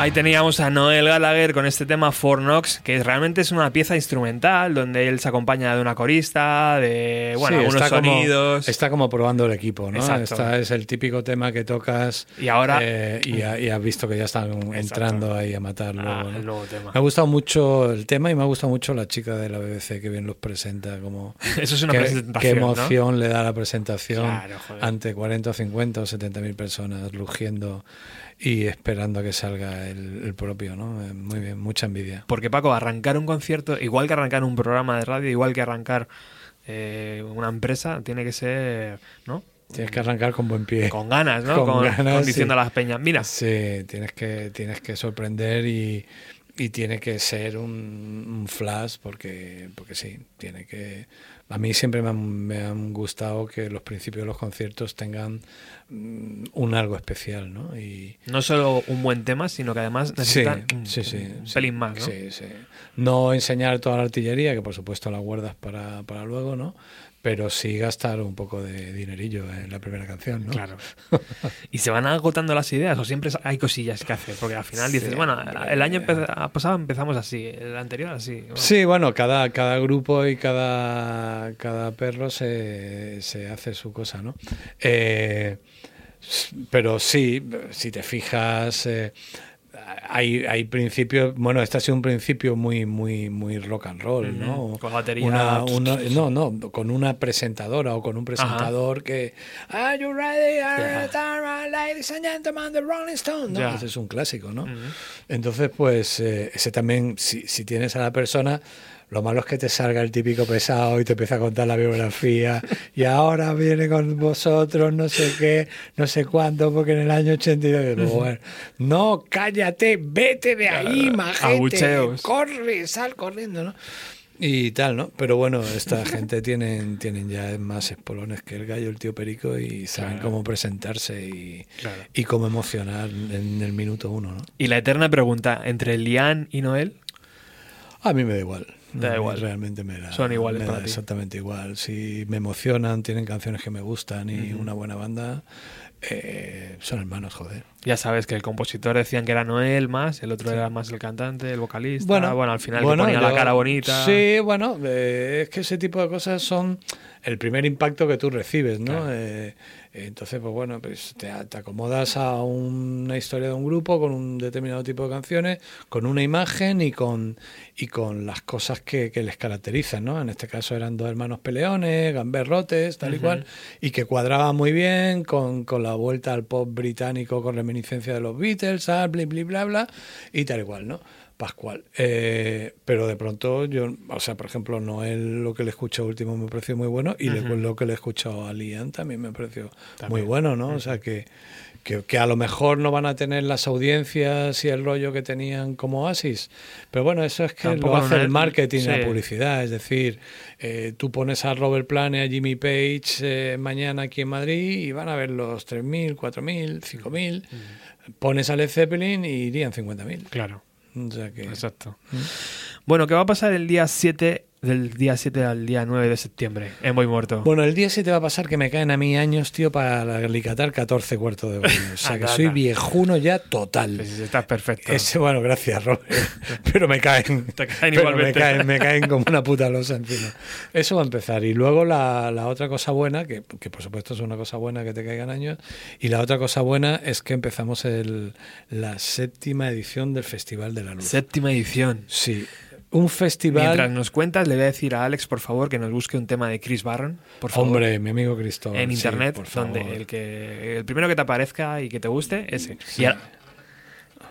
S1: Ahí teníamos a Noel Gallagher con este tema For Knox, que realmente es una pieza instrumental donde él se acompaña de una corista, de bueno,
S2: Sí,
S1: algunos
S2: está como-
S1: sonidos.
S2: está como probando el equipo, ¿no?
S1: Exacto.
S2: Esta es el típico tema que tocas
S1: Y ahora-
S2: eh, y, ha- y has visto que ya están entrando ahí a matar luego,
S1: Ah,
S2: ¿no?
S1: el nuevo tema.
S2: Me ha gustado mucho el tema y me ha gustado mucho la chica de la BBC que bien los presenta. Como
S1: Eso es una
S2: qué,
S1: presentación.
S2: qué
S1: ¿no?
S2: emoción le da la presentación
S1: Claro,
S2: ante 40 o 50 o 70 mil personas rugiendo y esperando a que salga el, el propio, ¿no? Eh, Muy bien, mucha envidia.
S1: Porque Paco, arrancar un concierto, igual que arrancar un programa de radio, igual que arrancar eh, una empresa, tiene que ser, ¿no?
S2: Tienes que arrancar con buen pie.
S1: Con ganas, ¿no?
S2: Con ganas,
S1: con diciendo
S2: sí.
S1: a las peñas, mira,
S2: Sí, tienes que, tienes que sorprender y, y tiene que ser un, un flash porque, porque sí, tiene que... A mí siempre me han, me han gustado que los principios de los conciertos tengan mm, un algo especial, ¿no? Y,
S1: no solo un buen tema, sino que además necesitan un,
S2: sí, sí,
S1: un
S2: sí.
S1: pelín más, ¿no?
S2: Sí, sí. No enseñar toda la artillería, que por supuesto la guardas para, para luego, ¿no? Pero sí gastar un poco de dinerillo en la primera canción, ¿no?
S1: Claro. ¿Y se van agotando las ideas o siempre hay cosillas que hacer? Porque al final dices, bueno, el año pasado empezamos así, el anterior así. bueno.
S2: Sí, bueno, cada, cada grupo y cada, cada perro se, se hace su cosa, ¿no? Eh, pero sí, si te fijas, eh, hay, hay principios, bueno, este ha sido un principio muy, muy, muy rock and roll, ¿no?
S1: Con batería.
S2: Una- una- no, no, con una presentadora o con un presentador que Are you ready? Are ready, ladies and gentlemen, the Rolling Stones? ¿no? Ese es un clásico, ¿no? Entonces, pues, eh, ese también, si, si tienes a la persona, lo malo es que te salga el típico pesado y te empieza a contar la biografía y ahora viene con vosotros no sé qué, no sé cuánto, porque en el año 82... y luego, bueno, no, cállate, vete de ahí, majete,
S1: abucheos.
S2: corre, sal corriendo, ¿no? Y tal, ¿no? Pero bueno, esta gente tienen, tienen ya más espolones que el gallo, el tío Perico, y saben cómo presentarse y,
S1: Claro.
S2: y cómo emocionar en el minuto uno, ¿no?
S1: Y la eterna pregunta, ¿entre Lian y Noel?
S2: A mí me da igual.
S1: Te da igual.
S2: Realmente me da,
S1: Son iguales
S2: me
S1: para
S2: da
S1: ti.
S2: exactamente igual. Si me emocionan, tienen canciones que me gustan y una buena banda, eh, son hermanos, joder.
S1: Ya sabes que el compositor decían que era Noel más, el otro era más el cantante, el vocalista.
S2: Bueno,
S1: Bueno, al final
S2: bueno,
S1: que ponía la cara bonita.
S2: Sí, bueno, eh, es que ese tipo de cosas son el primer impacto que tú recibes, ¿no?
S1: Claro.
S2: Eh, entonces, pues bueno, pues te, te acomodas a una historia de un grupo con un determinado tipo de canciones, con una imagen y con, y con las cosas que, que les caracterizan, ¿no? En este caso eran dos hermanos peleones, gamberrotes, tal y cual, y que cuadraban muy bien con, con la vuelta al pop británico con reminiscencia de los Beatles, tal, bli, bli, bla, bla, y tal y cual, ¿no? Pascual. Eh, pero de pronto yo, o sea, por ejemplo, Noel lo que le he escuchado último me pareció muy bueno y lo que le he escuchado a Liam también me pareció muy bueno, ¿no? O sea, que, que, que a lo mejor no van a tener las audiencias y el rollo que tenían como Oasis, pero bueno, eso es que
S1: Tampoco
S2: lo hace el marketing
S1: sí.
S2: la publicidad, es decir, eh, tú pones a Robert Plant y a Jimmy Page eh, mañana aquí en Madrid y van a ver los 3.000, 4.000, 5.000, pones a Led Zeppelin y irían 50.000.
S1: Claro,
S2: O sea que...
S1: exacto. Bueno, ¿qué va a pasar el día 7, del día 7 al día 9 de septiembre en Voy Muerto?
S2: Bueno, el día 7 va a pasar que me caen a mí años, tío, para alicatar 14 cuartos de baño. O sea, que soy viejuno ya total.
S1: Pues estás perfecto.
S2: Ese, bueno, gracias, Robert. Pero me caen.
S1: Te caen igualmente.
S2: Me caen, me caen como una puta losa encima. Eso va a empezar. Y luego la, la otra cosa buena, que, que por supuesto es una cosa buena que te caigan años, y la otra cosa buena es que empezamos el, la séptima edición del Festival de la Luz.
S1: Séptima edición.
S2: Sí. Un festival.
S1: Mientras nos cuentas, le voy a decir a Alex, por favor, que nos busque un tema de Chris Barron, por favor.
S2: Hombre, mi amigo Cristóbal.
S1: en
S2: sí,
S1: internet,
S2: por favor.
S1: donde el que el primero que te aparezca y que te guste, ese.
S2: Sí.
S1: Y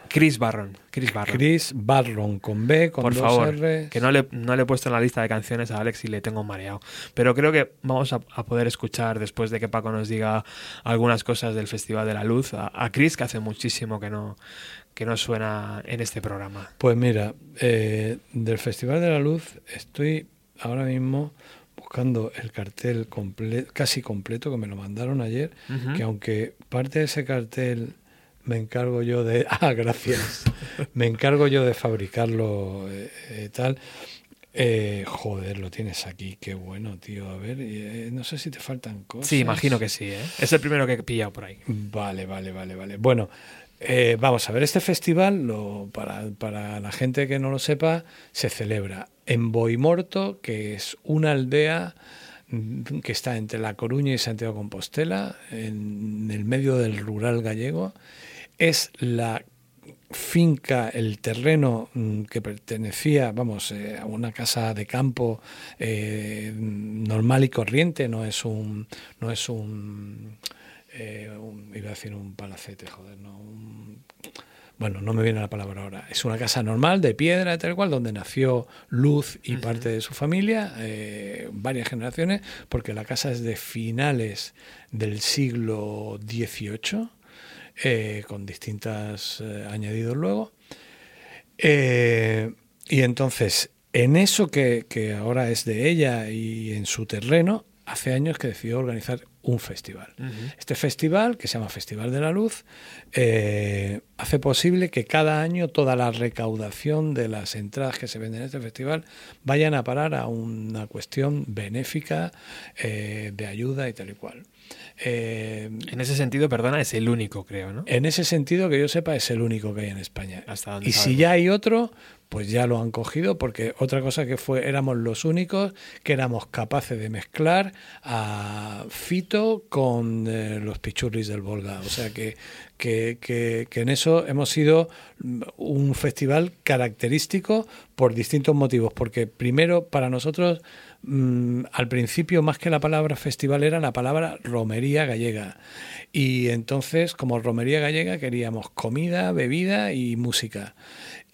S1: Chris Barron. Chris Barron.
S2: Chris Barron con B, con
S1: por
S2: dos
S1: favor,
S2: R.
S1: que no le, no le he puesto en la lista de canciones a Alex y le tengo mareado. Pero creo que vamos a, a poder escuchar, después de que Paco nos diga algunas cosas del Festival de la Luz, a, a Chris, que hace muchísimo que no, que no suena en este programa.
S2: Pues mira, eh, del Festival de la Luz estoy ahora mismo buscando el cartel comple- casi completo que me lo mandaron ayer, que aunque parte de ese cartel me encargo yo de... Ah, gracias. me encargo yo de fabricarlo eh, eh, tal. Eh, joder, lo tienes aquí, qué bueno, tío. A ver, eh, no sé si te faltan cosas.
S1: Sí, imagino que sí, ¿eh? Es el primero que he pillado por ahí.
S2: Vale, vale, vale, vale. Bueno, Eh, vamos a ver, este festival, para, para la gente que no lo sepa, se celebra en Boimorto, que es una aldea mm, que está entre La Coruña y Santiago Compostela, en el medio del rural gallego. Es la finca, el terreno mm, que pertenecía, vamos, eh, a una casa de campo eh, normal y corriente, no es un, no es un, eh, un- iba a decir un palacete, joder, no, un- bueno, no me viene la palabra ahora. Es una casa normal de piedra, tal cual, donde nació Luz y parte de su familia, eh, varias generaciones, porque la casa es de finales del siglo XVIII, eh, con distintas eh, añadidos luego. Y entonces, en eso que, que ahora es de ella y en su terreno, hace años que decidió organizar un festival. Este festival, que se llama Festival de la Luz, eh, hace posible que cada año toda la recaudación de las entradas que se venden en este festival vayan a parar a una cuestión benéfica eh, de ayuda y tal y cual. Eh,
S1: En ese sentido, perdona, es el único, creo, ¿no?
S2: en ese sentido, que yo sepa, es el único que hay en España.
S1: Hasta
S2: y si ya hay otro, pues ya lo han cogido, porque otra cosa que fue, éramos los únicos que éramos capaces de mezclar a Fito con eh, los pichurris del Volga. O sea que, que, que- que en eso hemos sido mm, un festival característico por distintos motivos. Porque primero, para nosotros, mm, al principio, más que la palabra festival, era la palabra romería gallega. Y entonces, como romería gallega, queríamos comida, bebida y música.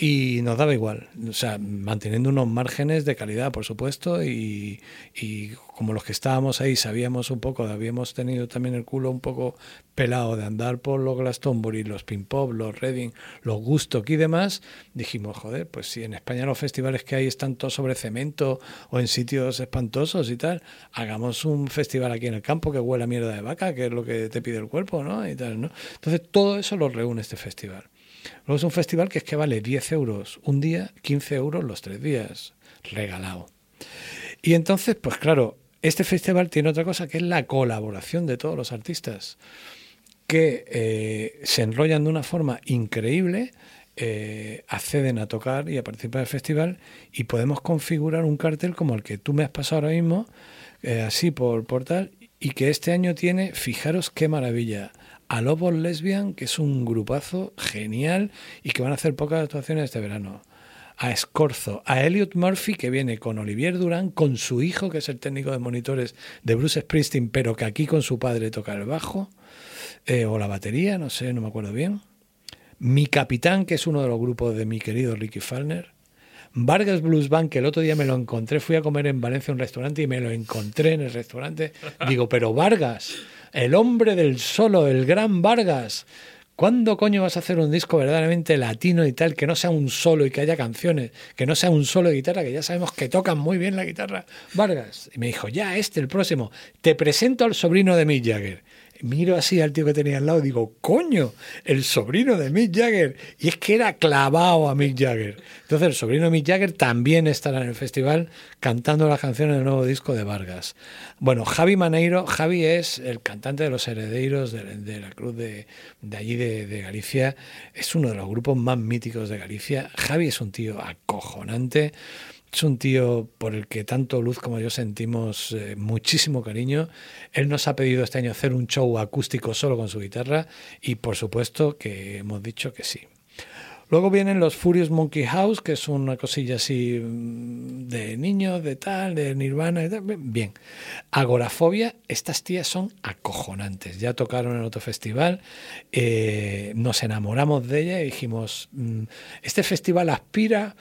S2: Y nos daba igual, o sea, manteniendo unos márgenes de calidad, por supuesto, y, y como los que estábamos ahí sabíamos un poco, habíamos tenido también el culo un poco pelado de andar por los Glastonbury, los Pin Pop, los Reading, los Gustock y demás, dijimos, joder, pues si en España los festivales que hay están todos sobre cemento o en sitios espantosos y tal, hagamos un festival aquí en el campo que huele a mierda de vaca, que es lo que te pide el cuerpo, ¿no? Y tal, ¿no? Entonces todo eso lo reúne este festival. Luego es un festival que es que vale 10 euros un día, 15 euros los tres días, regalado. Y entonces, pues claro, este festival tiene otra cosa que es la colaboración de todos los artistas que eh, se enrollan de una forma increíble, eh, acceden a tocar y a participar del festival y podemos configurar un cartel como el que tú me has pasado ahora mismo, eh, así por portal, y que este año tiene, fijaros qué maravilla, a Lobos Lesbian, que es un grupazo genial y que van a hacer pocas actuaciones este verano. A Escorzo, a Elliot Murphy, que viene con Olivier Durán, con su hijo, que es el técnico de monitores de Bruce Springsteen, pero que aquí con su padre toca el bajo, eh, o la batería, no sé, no me acuerdo bien. Mi Capitán, que es uno de los grupos de mi querido Ricky Falner. Vargas Blues Band, que el otro día me lo encontré, fui a comer en Valencia a un restaurante y me lo encontré en el restaurante. Digo, pero Vargas, el hombre del solo, el gran Vargas, ¿cuándo coño vas a hacer un disco verdaderamente latino y tal, que no sea un solo y que haya canciones, que no sea un solo de guitarra, que ya sabemos que tocan muy bien la guitarra? Vargas. Y me dijo, ya, este, el próximo, te presento al sobrino de Mick Jagger miro así al tío que tenía al lado y digo, coño, el sobrino de Mick Jagger. Y es que era clavado a Mick Jagger. Entonces el sobrino de Mick Jagger también estará en el festival cantando las canciones del nuevo disco de Vargas. Bueno, Javi Maneiro, Javi es el cantante de los herederos de, la Cruz de, allí de Galicia. Es uno de los grupos más míticos de Galicia. Javi es un tío acojonante. Es un tío por el que tanto Luz como yo sentimos eh, muchísimo cariño. Él nos ha pedido este año hacer un show acústico solo con su guitarra y por supuesto que hemos dicho que sí. Luego vienen los Furious Monkey House, que es una cosilla así mm, de niños, de tal, de Nirvana. Bien. Agorafobia, estas tías son acojonantes. Ya tocaron en otro festival, eh, nos enamoramos de ella y dijimos, mm, este festival aspira,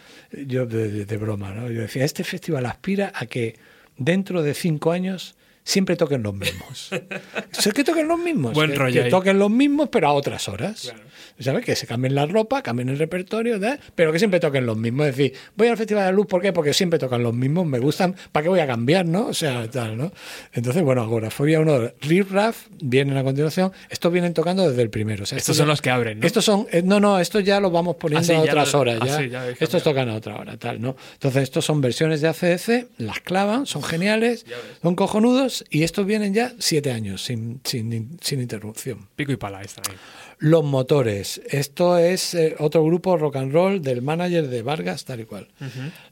S2: yo de- de broma, ¿no? Yo decía, este festival aspira a que dentro de cinco años siempre toquen los mismos. Sé que toquen los mismos.
S1: Buen
S2: que,
S1: rollo
S2: que toquen los mismos, pero a otras horas. ¿Sabes? Que se cambien la ropa, cambien el repertorio, ¿verdad? pero que siempre toquen los mismos. Es decir, voy al Festival de la Luz, ¿por qué? Porque siempre tocan los mismos, me gustan, ¿para qué voy a cambiar, no? O sea, tal, ¿no? Entonces, bueno, Agorafobia uno, de Rip Raff vienen a continuación. Estos vienen tocando desde el primero. O sea,
S1: Estos son los que abren, ¿no?
S2: Estos son, eh, no, no, estos ya los vamos poniendo
S1: Ah, sí,
S2: a otras
S1: lo-
S2: horas.
S1: ah,
S2: Ya.
S1: sí, ya habéis
S2: estos tocan a otra hora, tal, ¿no? Entonces, estos son versiones de ACDC, las clavan, son geniales, son cojonudos años y estos vienen ya siete años sin, sin, sin interrupción.
S1: Pico y pala están ahí.
S2: Los Motores. Esto es eh, otro grupo rock and roll del manager de Vargas, tal y cual.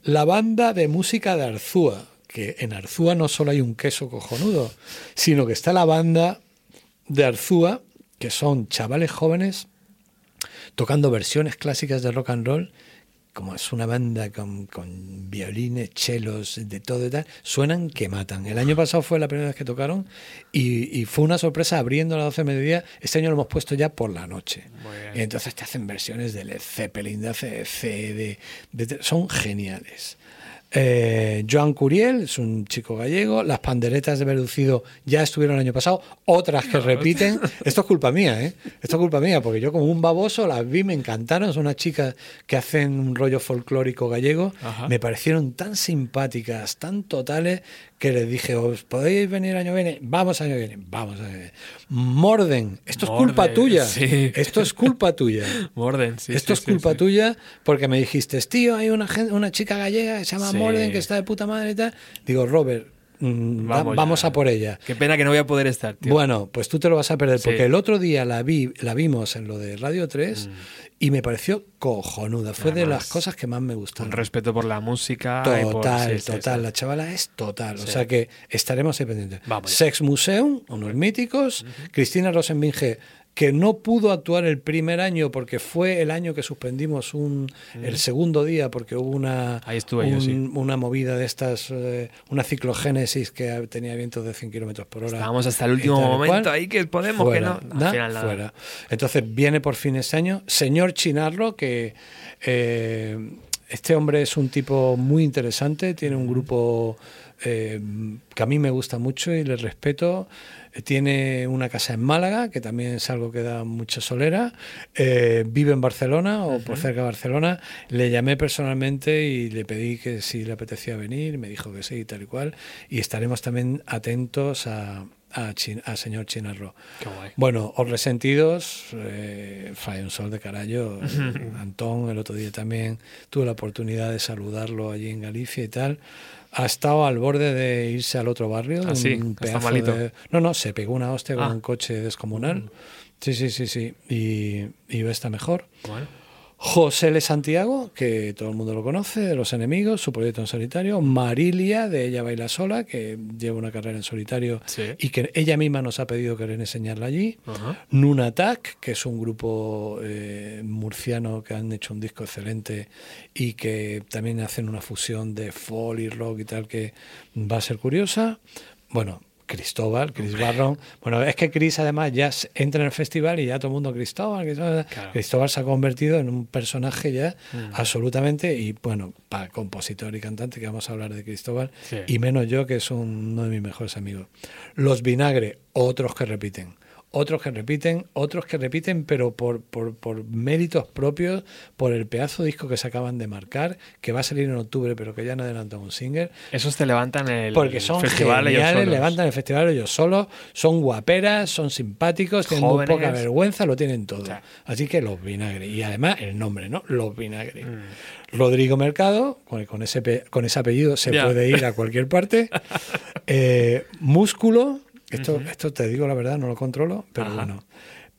S2: La banda de música de Arzúa, que en Arzúa no solo hay un queso cojonudo, sino que está la banda de Arzúa, que son chavales jóvenes tocando versiones clásicas de rock and roll. Como es una banda con, con violines, chelos, de todo y tal, suenan que matan. El año pasado fue la primera vez que tocaron y, y fue una sorpresa abriendo a las 12 de mediodía. Este año lo hemos puesto ya por la noche. Y entonces te hacen versiones de Led Zeppelin, de ACDC, de, de- son geniales. Eh, Joan Curiel es un chico gallego. Las panderetas de Verducido ya estuvieron el año pasado. Otras que repiten. Esto es culpa mía, ¿eh? Esto es culpa mía, porque yo como un baboso las vi, me encantaron. Son unas chicas que hacen un rollo folclórico gallego.
S1: Ajá.
S2: Me parecieron tan simpáticas, tan totales, que les dije, ¿os podéis venir año viene? Vamos año viene, vamos año viene. Morden, esto es culpa tuya.
S1: sí.
S2: Esto es culpa tuya.
S1: Morden, sí.
S2: Esto
S1: sí,
S2: es
S1: sí,
S2: culpa tuya porque me dijiste, tío, hay una, una chica gallega que se llama. Morden que está de puta madre y tal. Digo, Robert, mm, va-
S1: Vamos
S2: vamos, a por ella.
S1: Qué pena que no voy a poder estar, tío.
S2: Bueno, pues tú te lo vas a perder
S1: Sí.
S2: porque el otro día la vi, la vimos en lo de Radio 3 y me pareció cojonuda. Fue de las cosas que más me
S1: Un
S2: gustaron.
S1: respeto por la música. y por-
S2: Total,
S1: sí, sí,
S2: total.
S1: sí.
S2: La chavala es total. O sea que estaremos ahí pendientes.
S1: Vamos.
S2: Sex Museum, unos míticos. Cristina Rosenbinge, que no pudo actuar el primer año porque fue el año que suspendimos un, el segundo día porque hubo una,
S1: yo, sí.
S2: una movida de estas, eh, una ciclogénesis que tenía vientos de 100 kilómetros por hora.
S1: Estábamos hasta el último momento
S2: cual.
S1: ahí que podemos,
S2: Fuera,
S1: que no. Final nada.
S2: fuera. Entonces viene por fin ese año. Señor Chinarro, que eh, este hombre es un tipo muy interesante, tiene un grupo eh, que a mí me gusta mucho y le respeto. Tiene una casa en Málaga, que también es algo que da mucha solera. Eh, vive en Barcelona o por cerca de Barcelona. Le llamé personalmente y le pedí que si le apetecía venir. Me dijo que sí, tal y cual. Y estaremos también atentos a, a, Chin- a señor Chinarro.
S1: Qué guay.
S2: Bueno, os resentidos, eh, fai un sol de carallo. Antón, el otro día también tuve la oportunidad de saludarlo allí en Galicia y tal. Ha estado al borde de irse al otro barrio.
S1: ¿Ah, sí?
S2: un
S1: ¿Está
S2: pedazo
S1: malito?
S2: de- No, no, se pegó una hostia con
S1: Ah. Mm.
S2: un coche descomunal. Sí, sí, sí, sí. Y, y está mejor.
S1: Bueno.
S2: José L. Santiago, que todo el mundo lo conoce, de Los Enemigos, su proyecto en solitario. Marilia, de Ella Baila Sola, que lleva una carrera en solitario
S1: Sí.
S2: y que ella misma nos ha pedido querer enseñarla allí.
S1: Ajá.
S2: Nunatak, que es un grupo eh, murciano que han hecho un disco excelente y que también hacen una fusión de folk y rock y tal que va a ser curiosa. Bueno, Cristóbal, Chris Barron. Bueno, es que Chris además ya entra en el festival y ya todo el mundo Cristóbal, Cristóbal.
S1: Claro.
S2: Cristóbal se ha convertido en un personaje ya
S1: Mm.
S2: absolutamente y bueno, para compositor y cantante que vamos a hablar de Cristóbal
S1: Sí.
S2: y menos yo que es un- uno de mis mejores amigos. Los Vinagre, otros que repiten. Otros que repiten, otros que repiten, pero por, por, por méritos propios, por el pedazo de disco que se acaban de marcar, que va a salir en octubre, pero que ya han adelantado un single.
S1: Esos te levantan el
S2: Porque son
S1: festival
S2: geniales, levantan el festival ellos solos, son guaperas, son simpáticos, tienen muy poca vergüenza, lo tienen todo.
S1: sea.
S2: Así que los vinagre. Y además el nombre, ¿no? Los vinagre.
S1: Mm.
S2: Rodrigo Mercado, con, con ese, con ese apellido se puede ir a cualquier parte. Eh, músculo, esto, esto te digo la verdad, no lo controlo, pero
S1: Ajá.
S2: bueno.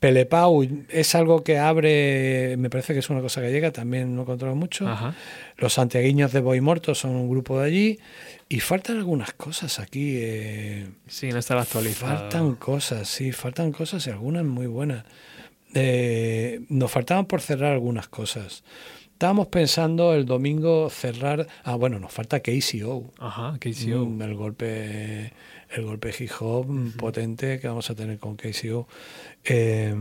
S2: Pelepau es algo que abre, me parece que es una cosa gallega, también no controlo mucho.
S1: Ajá.
S2: Los santiaguiños de Boy Morto son un grupo de allí. Y faltan algunas cosas aquí. eh,
S1: Sí, no estaba actualizado.
S2: faltan cosas, sí, faltan cosas y algunas muy buenas. Eh, nos faltaban por cerrar algunas cosas. Estábamos pensando el domingo cerrar. Ah, bueno, nos falta KCO.
S1: Ajá, KCO.
S2: Mm, El golpe, el golpe hip hop potente que vamos a tener con KCO. Eh,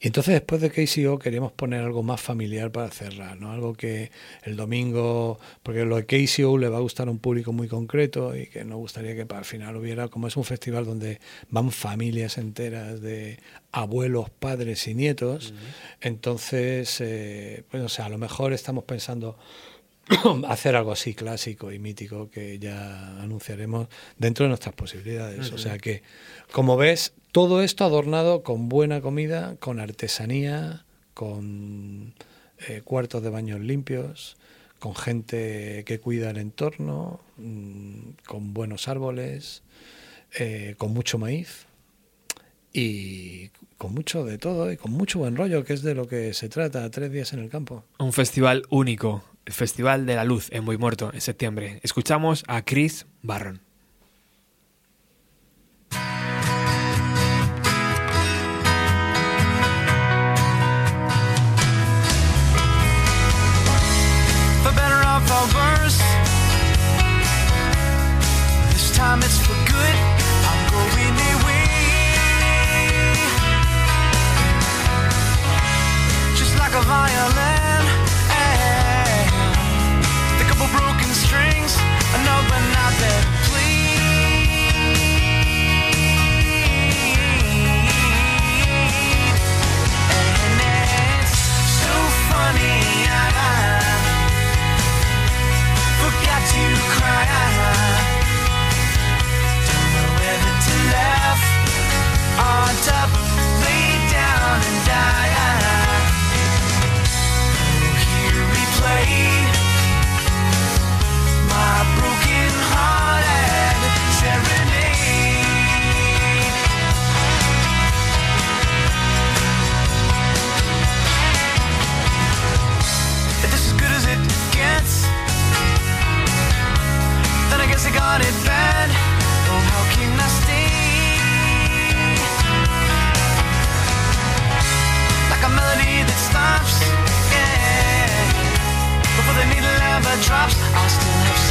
S2: y entonces después de KCO queríamos poner algo más familiar para cerrar, ¿no? Algo que el domingo, porque lo de KCO le va a gustar a un público muy concreto y que nos gustaría que para el final hubiera, como es un festival donde van familias enteras de abuelos, padres y nietos, entonces, eh, pues, o sea, a lo mejor estamos pensando hacer algo así clásico y mítico que ya anunciaremos dentro de nuestras posibilidades. O sea que, como ves, todo esto adornado con buena comida, con artesanía, con eh, cuartos de baños limpios, con gente que cuida el entorno, mm, con buenos árboles, eh, con mucho maíz y con mucho de todo y con mucho buen rollo, que es de lo que se trata, tres días en el campo.
S1: Un festival único, el Festival de la Luz en Muerto, en septiembre. Escuchamos a Chris Barron.
S6: it's for good. I'm going away. Just like a violin. Drops, I'll still have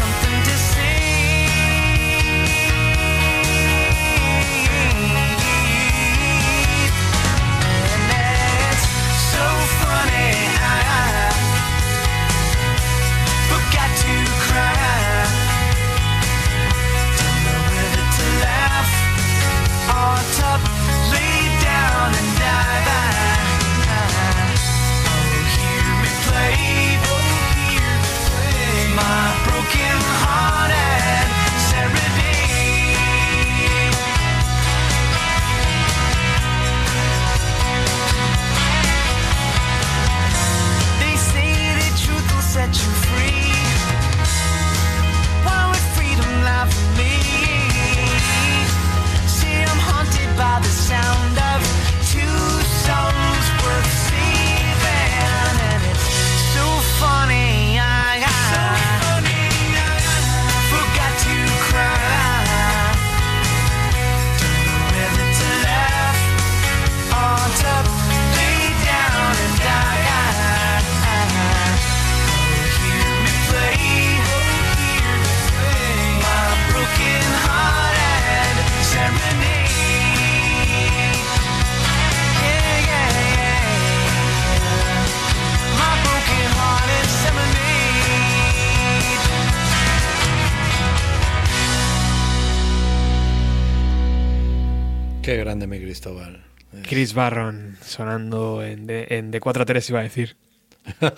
S2: Cristóbal.
S1: Chris Barron sonando en de, en de 4 a 3 iba a decir.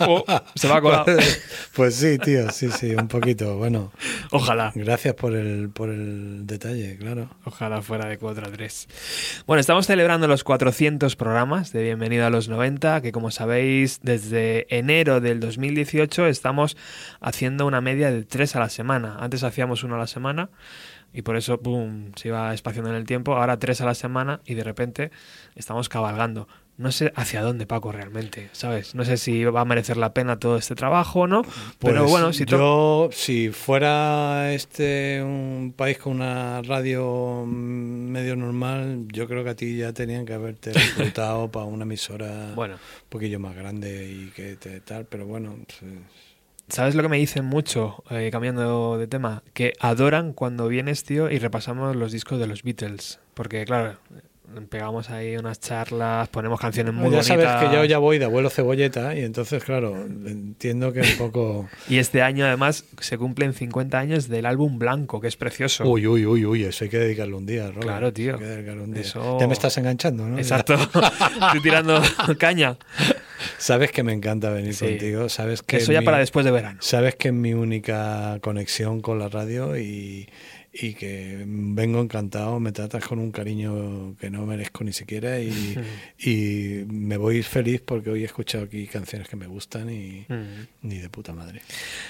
S1: Oh, se va a colar.
S2: Pues sí, tío, sí, sí, un poquito. Bueno,
S1: Ojalá.
S2: gracias por el, por el detalle, claro.
S1: Ojalá fuera de 4 a 3. Bueno, estamos celebrando los 400 programas de Bienvenido a los 90, que como sabéis, desde enero del 2018 estamos haciendo una media de 3 a la semana. Antes hacíamos uno a la semana y por eso, boom, se iba espaciando en el tiempo. Ahora 3 a la semana y de repente estamos cabalgando. No sé hacia dónde, Paco, realmente, ¿sabes? No sé si va a merecer la pena todo este trabajo o no, pero
S2: Pues
S1: bueno, si
S2: yo, si fuera este un país con una radio medio normal, yo creo que a ti ya tenían que haberte reclutado para una emisora
S1: Bueno.
S2: un poquillo más grande y que te, tal, pero bueno, pues,
S1: ¿Sabes lo que me dicen mucho, eh, cambiando de tema? Que adoran cuando vienes, tío, y repasamos los discos de los Beatles. Porque, claro, pegamos ahí unas charlas, ponemos canciones muy
S2: ya
S1: bonitas.
S2: sabes que yo ya voy de abuelo cebolleta y entonces, claro, entiendo que un poco...
S1: Y este año, además, se cumplen 50 años del álbum Blanco, que es precioso.
S2: Uy, uy, uy, uy, eso hay que dedicarle un día, Robert.
S1: Claro, tío.
S2: Hay que dedicarle un día.
S1: Eso-
S2: Ya me estás enganchando, ¿no?
S1: Exacto. Estoy tirando caña.
S2: Sabes que me encanta venir
S1: Sí.
S2: contigo, sabes que...
S1: Que eso ya
S2: mi-
S1: para después de verano.
S2: Sabes que es mi única conexión con la radio y, y que vengo encantado, me tratas con un cariño que no merezco ni siquiera y, y me voy feliz porque hoy he escuchado aquí canciones que me gustan y, ni de puta madre.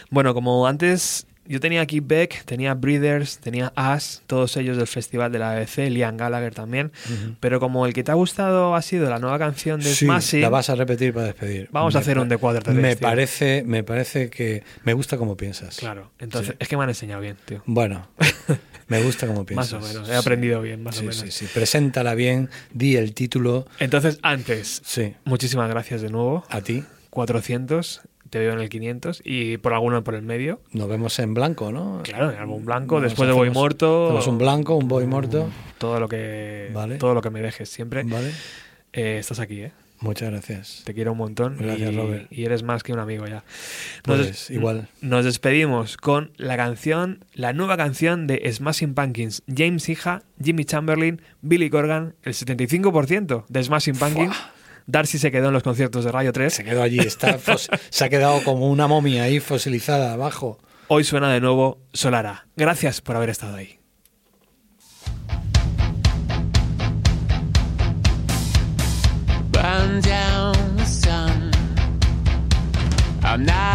S1: Bueno, como antes yo tenía aquí Beck, tenía Breeders, tenía As, todos ellos del festival de la ABC, Liam Gallagher también, pero como el que te ha gustado ha sido la nueva canción de
S2: Sí,
S1: Smashing,
S2: la vas a repetir para despedir.
S1: Vamos a hacer un de cuatro, tres,
S2: Me parece, me parece que me gusta como piensas.
S1: Claro, entonces
S2: Sí.
S1: es que me han enseñado bien, tío.
S2: Bueno, me gusta como
S1: Más
S2: piensas.
S1: o menos, he aprendido bien, más o menos.
S2: sí, sí. Preséntala bien, di el título.
S1: Entonces, antes,
S2: Sí,
S1: muchísimas gracias de nuevo.
S2: a ti.
S1: 400, te veo en el 500 y por alguno por el medio.
S2: Nos vemos en blanco, ¿no?
S1: Claro, en álbum blanco,
S2: Nos
S1: después de Voy
S2: hacemos-
S1: Muerto.
S2: hacemos un blanco, un boy muerto.
S1: Todo lo que,
S2: Vale.
S1: todo lo que me dejes siempre.
S2: Vale.
S1: Eh, estás aquí, ¿eh?
S2: Muchas gracias.
S1: Te quiero un montón.
S2: Gracias,
S1: y,
S2: Robert.
S1: y eres más que un amigo ya. Nos
S2: Pues igual.
S1: Nos despedimos con la canción, la nueva canción de Smashing Pumpkins. James Hija, Jimmy Chamberlain, Billy Corgan, el 75% de Smashing Pumpkins. Darcy se quedó en los conciertos de Rayo 3.
S2: Se quedó allí, está se ha quedado como una momia ahí fosilizada abajo.
S1: Hoy suena de nuevo Solara. Gracias por haber estado ahí.
S4: burn down the sun. I'm not